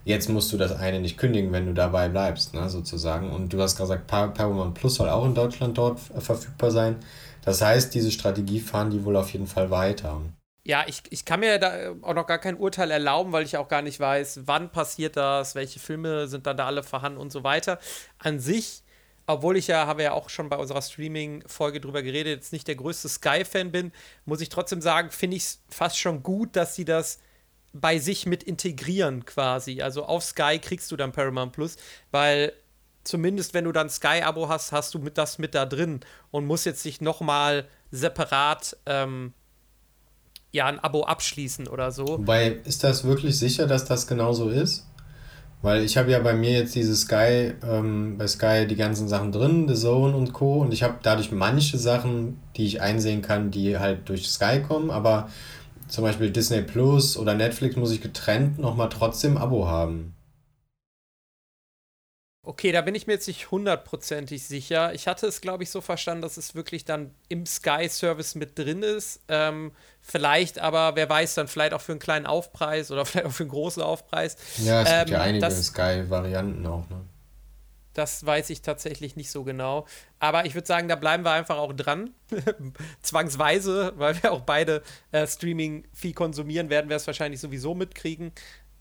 Jetzt musst du das eine nicht kündigen, wenn du dabei bleibst, ne, sozusagen. Und du hast gesagt, Paramount Plus soll auch in Deutschland dort verfügbar sein. Das heißt, diese Strategie fahren die wohl auf jeden Fall weiter. Ja, ich, ich kann mir da auch noch gar kein Urteil erlauben, weil ich auch gar nicht weiß, wann passiert das, welche Filme sind dann da alle vorhanden und so weiter. An sich, obwohl ich ja, habe ja auch schon bei unserer Streaming-Folge drüber geredet, jetzt nicht der größte Sky-Fan bin, muss ich trotzdem sagen, finde ich es fast schon gut, dass sie das bei sich mit integrieren quasi. Also auf Sky kriegst du dann Paramount Plus, weil zumindest wenn du dann Sky-Abo hast, hast du mit das mit da drin und musst jetzt nicht nochmal separat ähm, ja ein Abo abschließen oder so. Wobei, ist das wirklich sicher, dass das genauso ist? Weil ich habe ja bei mir jetzt diese Sky, ähm, bei Sky die ganzen Sachen drin, The Zone und Co. Und ich habe dadurch manche Sachen, die ich einsehen kann, die halt durch Sky kommen, aber zum Beispiel Disney Plus oder Netflix muss ich getrennt nochmal trotzdem Abo haben. Okay, da bin ich mir jetzt nicht hundertprozentig sicher. Ich hatte es, glaube ich, so verstanden, dass es wirklich dann im Sky-Service mit drin ist. Ähm, vielleicht aber, wer weiß, dann vielleicht auch für einen kleinen Aufpreis oder vielleicht auch für einen großen Aufpreis. Ja, es ähm, gibt ja einige Sky-Varianten auch, ne? Das weiß ich tatsächlich nicht so genau. Aber ich würde sagen, da bleiben wir einfach auch dran. Zwangsweise, weil wir auch beide äh, Streaming viel konsumieren, werden wir es wahrscheinlich sowieso mitkriegen.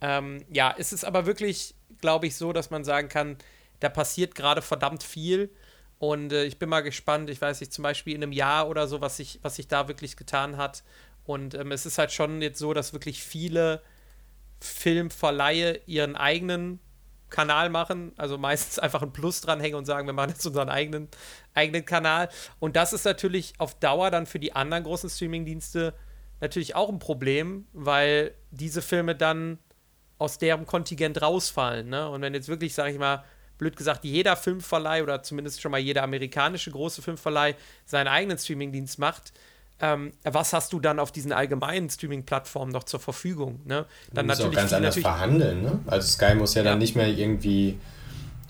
Ähm, ja, es ist aber wirklich, glaube ich, so, dass man sagen kann, da passiert gerade verdammt viel. Und äh, ich bin mal gespannt, ich weiß nicht, zum Beispiel in einem Jahr oder so, was sich was sich da wirklich getan hat. Und ähm, es ist halt schon jetzt so, dass wirklich viele Filmverleihe ihren eigenen Kanal machen, also meistens einfach ein Plus dranhängen und sagen, wir machen jetzt unseren eigenen, eigenen Kanal. Und das ist natürlich auf Dauer dann für die anderen großen Streamingdienste natürlich auch ein Problem, weil diese Filme dann aus deren Kontingent rausfallen. Ne? Und wenn jetzt wirklich, sage ich mal, blöd gesagt, jeder Filmverleih oder zumindest schon mal jeder amerikanische große Filmverleih seinen eigenen Streamingdienst macht, ähm, was hast du dann auf diesen allgemeinen Streaming-Plattformen noch zur Verfügung? Ne? Dann du musst natürlich auch ganz anders verhandeln. Ne? Also Sky muss ja, ja. dann nicht mehr irgendwie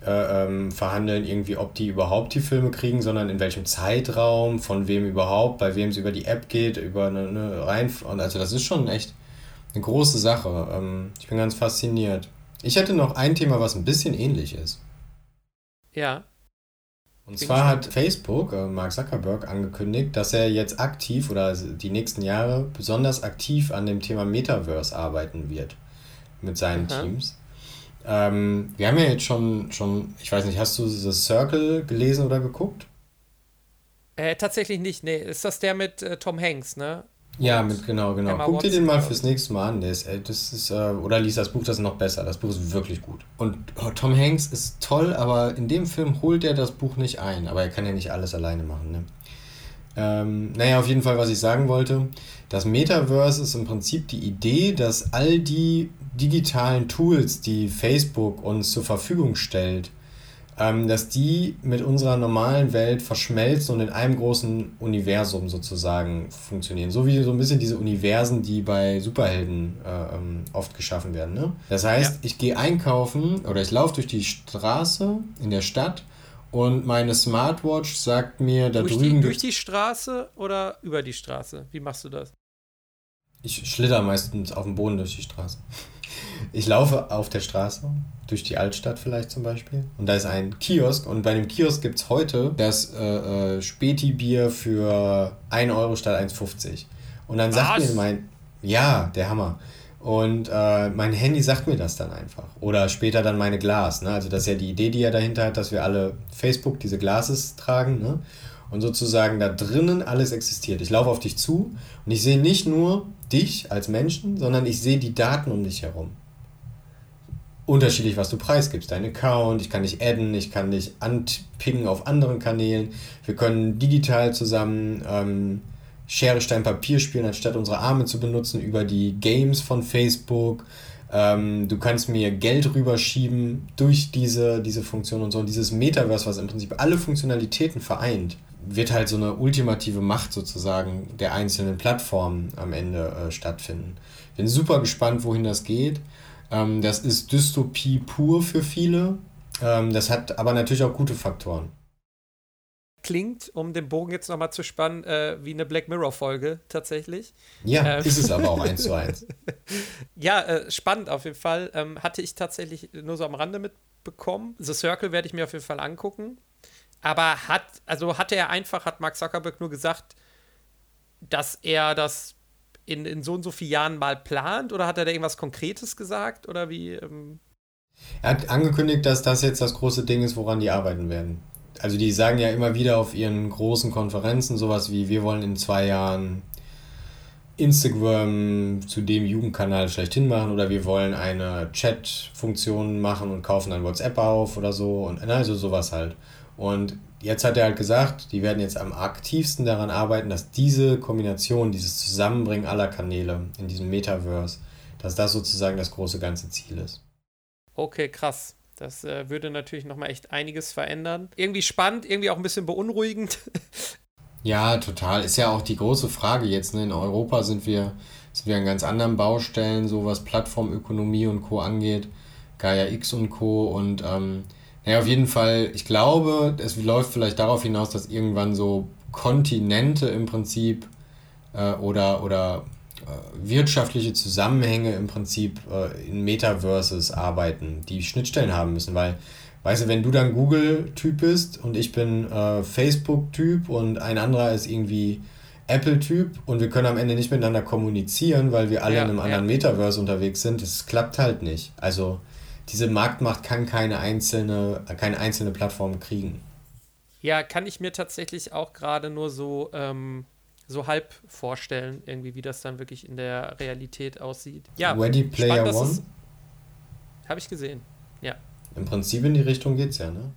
äh, ähm, verhandeln, irgendwie, ob die überhaupt die Filme kriegen, sondern in welchem Zeitraum, von wem überhaupt, bei wem es über die App geht, über eine, eine rein. Und also das ist schon echt eine große Sache. Ähm, ich bin ganz fasziniert. Ich hätte noch ein Thema, was ein bisschen ähnlich ist. Ja. Und zwar hat Facebook, äh, Mark Zuckerberg, angekündigt, dass er jetzt aktiv oder die nächsten Jahre besonders aktiv an dem Thema Metaverse arbeiten wird mit seinen Aha. Teams. Ähm, wir haben ja jetzt schon, schon, ich weiß nicht, hast du The Circle gelesen oder geguckt? Äh, tatsächlich nicht, nee. Ist das der mit äh, Tom Hanks, ne? Ja, mit genau, genau. Emma Guck dir den mal fürs nächste Mal an. Der ist, das ist, äh, oder liest das Buch, das ist noch besser. Das Buch ist wirklich gut. Und oh, Tom Hanks ist toll, aber in dem Film holt er das Buch nicht ein. Aber er kann ja nicht alles alleine machen. Ne? Ähm, naja, auf jeden Fall, was ich sagen wollte. Das Metaverse ist im Prinzip die Idee, dass all die digitalen Tools, die Facebook uns zur Verfügung stellt, ähm, dass die mit unserer normalen Welt verschmelzen und in einem großen Universum sozusagen funktionieren. So wie so ein bisschen diese Universen, die bei Superhelden äh, ähm, oft geschaffen werden. Ne? Das heißt, ja. ich gehe einkaufen oder ich laufe durch die Straße in der Stadt und meine Smartwatch sagt mir da durch drüben. Die, durch die Straße oder über die Straße? Wie machst du das? Ich schlitter meistens auf dem Boden durch die Straße. Ich laufe auf der Straße, durch die Altstadt vielleicht zum Beispiel. Und da ist ein Kiosk. Und bei dem Kiosk gibt es heute das äh, äh, Späti-Bier für 1 Euro statt 1,50. Und dann sagt Was? mir mein. Ja, der Hammer. Und äh, mein Handy sagt mir das dann einfach. Oder später dann meine Glas. Ne? Also das ist ja die Idee, die er dahinter hat, dass wir alle Facebook diese Glases tragen. Ne? Und sozusagen da drinnen alles existiert. Ich laufe auf dich zu und ich sehe nicht nur dich als Menschen, sondern ich sehe die Daten um dich herum. Unterschiedlich, was du preisgibst. Dein Account, ich kann dich adden, ich kann dich anpingen auf anderen Kanälen. Wir können digital zusammen ähm, Schere, Stein, Papier spielen, anstatt unsere Arme zu benutzen über die Games von Facebook. Ähm, du kannst mir Geld rüberschieben durch diese, diese Funktion und so. Und dieses Metaverse, was im Prinzip alle Funktionalitäten vereint, wird halt so eine ultimative Macht sozusagen der einzelnen Plattformen am Ende äh, stattfinden. Bin super gespannt, wohin das geht. Ähm, das ist Dystopie pur für viele. Ähm, das hat aber natürlich auch gute Faktoren. Klingt, um den Bogen jetzt nochmal zu spannen, äh, wie eine Black Mirror-Folge tatsächlich. Ja, ähm. ist es aber auch eins zu eins. ja, äh, spannend auf jeden Fall. Ähm, hatte ich tatsächlich nur so am Rande mitbekommen. The Circle werde ich mir auf jeden Fall angucken. Aber hat, also hatte er einfach, hat Mark Zuckerberg nur gesagt, dass er das in, in so und so vielen Jahren mal plant? Oder hat er da irgendwas Konkretes gesagt? Oder wie? Ähm er hat angekündigt, dass das jetzt das große Ding ist, woran die arbeiten werden. Also die sagen ja immer wieder auf ihren großen Konferenzen sowas wie, wir wollen in zwei Jahren Instagram zu dem Jugendkanal schlechthin machen oder wir wollen eine Chat-Funktion machen und kaufen dann WhatsApp auf oder so und also sowas halt. Und jetzt hat er halt gesagt, die werden jetzt am aktivsten daran arbeiten, dass diese Kombination, dieses Zusammenbringen aller Kanäle in diesem Metaverse, dass das sozusagen das große ganze Ziel ist. Okay, krass. Das äh, würde natürlich nochmal echt einiges verändern. Irgendwie spannend, irgendwie auch ein bisschen beunruhigend. ja, total. Ist ja auch die große Frage jetzt. Ne? In Europa sind wir, sind wir an ganz anderen Baustellen, so was Plattformökonomie und Co. angeht. Gaia X und Co. Und ähm, Ja, auf jeden Fall. Ich glaube, es läuft vielleicht darauf hinaus, dass irgendwann so Kontinente im Prinzip äh, oder, oder äh, wirtschaftliche Zusammenhänge im Prinzip äh, in Metaverses arbeiten, die Schnittstellen haben müssen, weil Weißt du, wenn du dann Google-Typ bist und ich bin äh, Facebook-Typ und ein anderer ist irgendwie Apple-Typ und wir können am Ende nicht miteinander kommunizieren, weil wir alle ja, in einem anderen ja. Metaverse unterwegs sind, das klappt halt nicht. Also diese Marktmacht kann keine einzelne, keine einzelne Plattform kriegen. Ja, kann ich mir tatsächlich auch gerade nur so, ähm, so halb vorstellen, irgendwie, wie das dann wirklich in der Realität aussieht. Ja, Ready Player spannend, One? Habe ich gesehen, ja. Im Prinzip in die Richtung geht's ja, ne?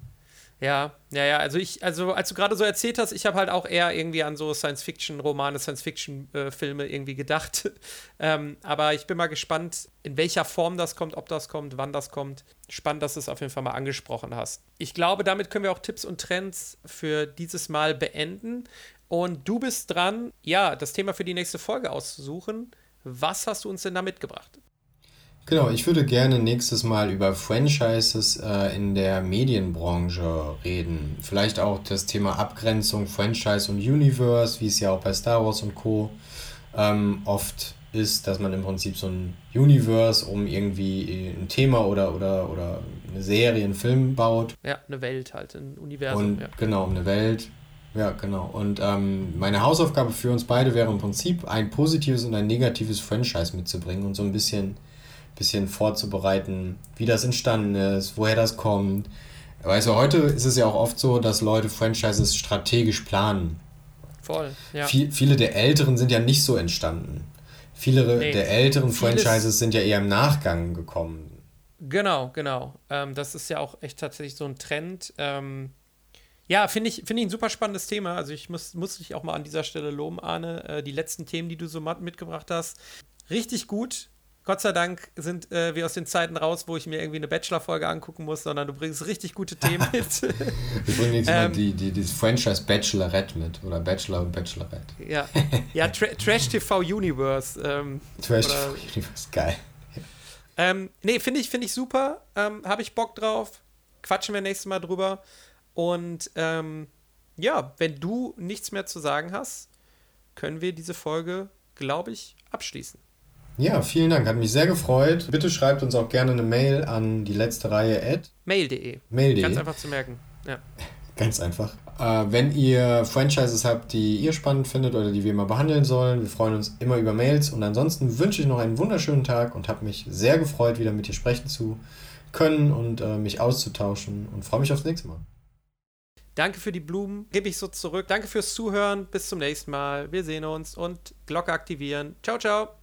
Ja, ja, ja. Also ich, also als du gerade so erzählt hast, ich habe halt auch eher irgendwie an so Science-Fiction-Romane, Science-Fiction-Filme irgendwie gedacht. ähm, aber ich bin mal gespannt, in welcher Form das kommt, ob das kommt, wann das kommt. Spannend, dass du es auf jeden Fall mal angesprochen hast. Ich glaube, damit können wir auch Tipps und Trends für dieses Mal beenden. Und du bist dran, ja, das Thema für die nächste Folge auszusuchen. Was hast du uns denn da mitgebracht? Genau, ich würde gerne nächstes Mal über Franchises äh, in der Medienbranche reden. Vielleicht auch das Thema Abgrenzung, Franchise und Universe, wie es ja auch bei Star Wars und Co. Ähm, oft ist, dass man im Prinzip so ein Universe um irgendwie ein Thema oder, oder, oder eine Serie, einen Film baut. Ja, eine Welt halt, ein Universum. Und, ja. Genau, eine Welt. Ja, genau. Und ähm, meine Hausaufgabe für uns beide wäre im Prinzip, ein positives und ein negatives Franchise mitzubringen und so ein bisschen bisschen vorzubereiten, wie das entstanden ist, woher das kommt. Weißt du, heute ist es ja auch oft so, dass Leute Franchises strategisch planen. Voll, ja. Viel, viele der älteren sind ja nicht so entstanden. Viele nee, der älteren Franchises sind ja eher im Nachgang gekommen. Genau, genau. Ähm, das ist ja auch echt tatsächlich so ein Trend. Ähm, ja, finde ich, find ich ein super spannendes Thema. Also ich muss, muss dich auch mal an dieser Stelle loben, Arne. Äh, die letzten Themen, die du so mitgebracht hast, richtig gut. Gott sei Dank sind äh, wir aus den Zeiten raus, wo ich mir irgendwie eine Bachelor-Folge angucken muss, sondern du bringst richtig gute Themen mit. wir bringen nächstes ähm, Mal die, die, dieses Franchise Bachelorette mit oder Bachelor und Bachelorette. Ja, ja Tra Trash TV Universe. Ähm, Trash TV Universe, geil. Ähm, nee, finde ich, find ich super. Ähm, Habe ich Bock drauf. Quatschen wir nächstes Mal drüber. Und ähm, ja, wenn du nichts mehr zu sagen hast, können wir diese Folge, glaube ich, abschließen. Ja, vielen Dank. Hat mich sehr gefreut. Bitte schreibt uns auch gerne eine Mail an die letzte Reihe at mail.de. Mail.de. Ganz einfach zu merken. Ja. Ganz einfach. Äh, wenn ihr Franchises habt, die ihr spannend findet oder die wir mal behandeln sollen, wir freuen uns immer über Mails. Und ansonsten wünsche ich noch einen wunderschönen Tag und habe mich sehr gefreut, wieder mit dir sprechen zu können und äh, mich auszutauschen und freue mich aufs nächste Mal. Danke für die Blumen, gebe ich so zurück. Danke fürs Zuhören. Bis zum nächsten Mal. Wir sehen uns und Glocke aktivieren. Ciao, ciao.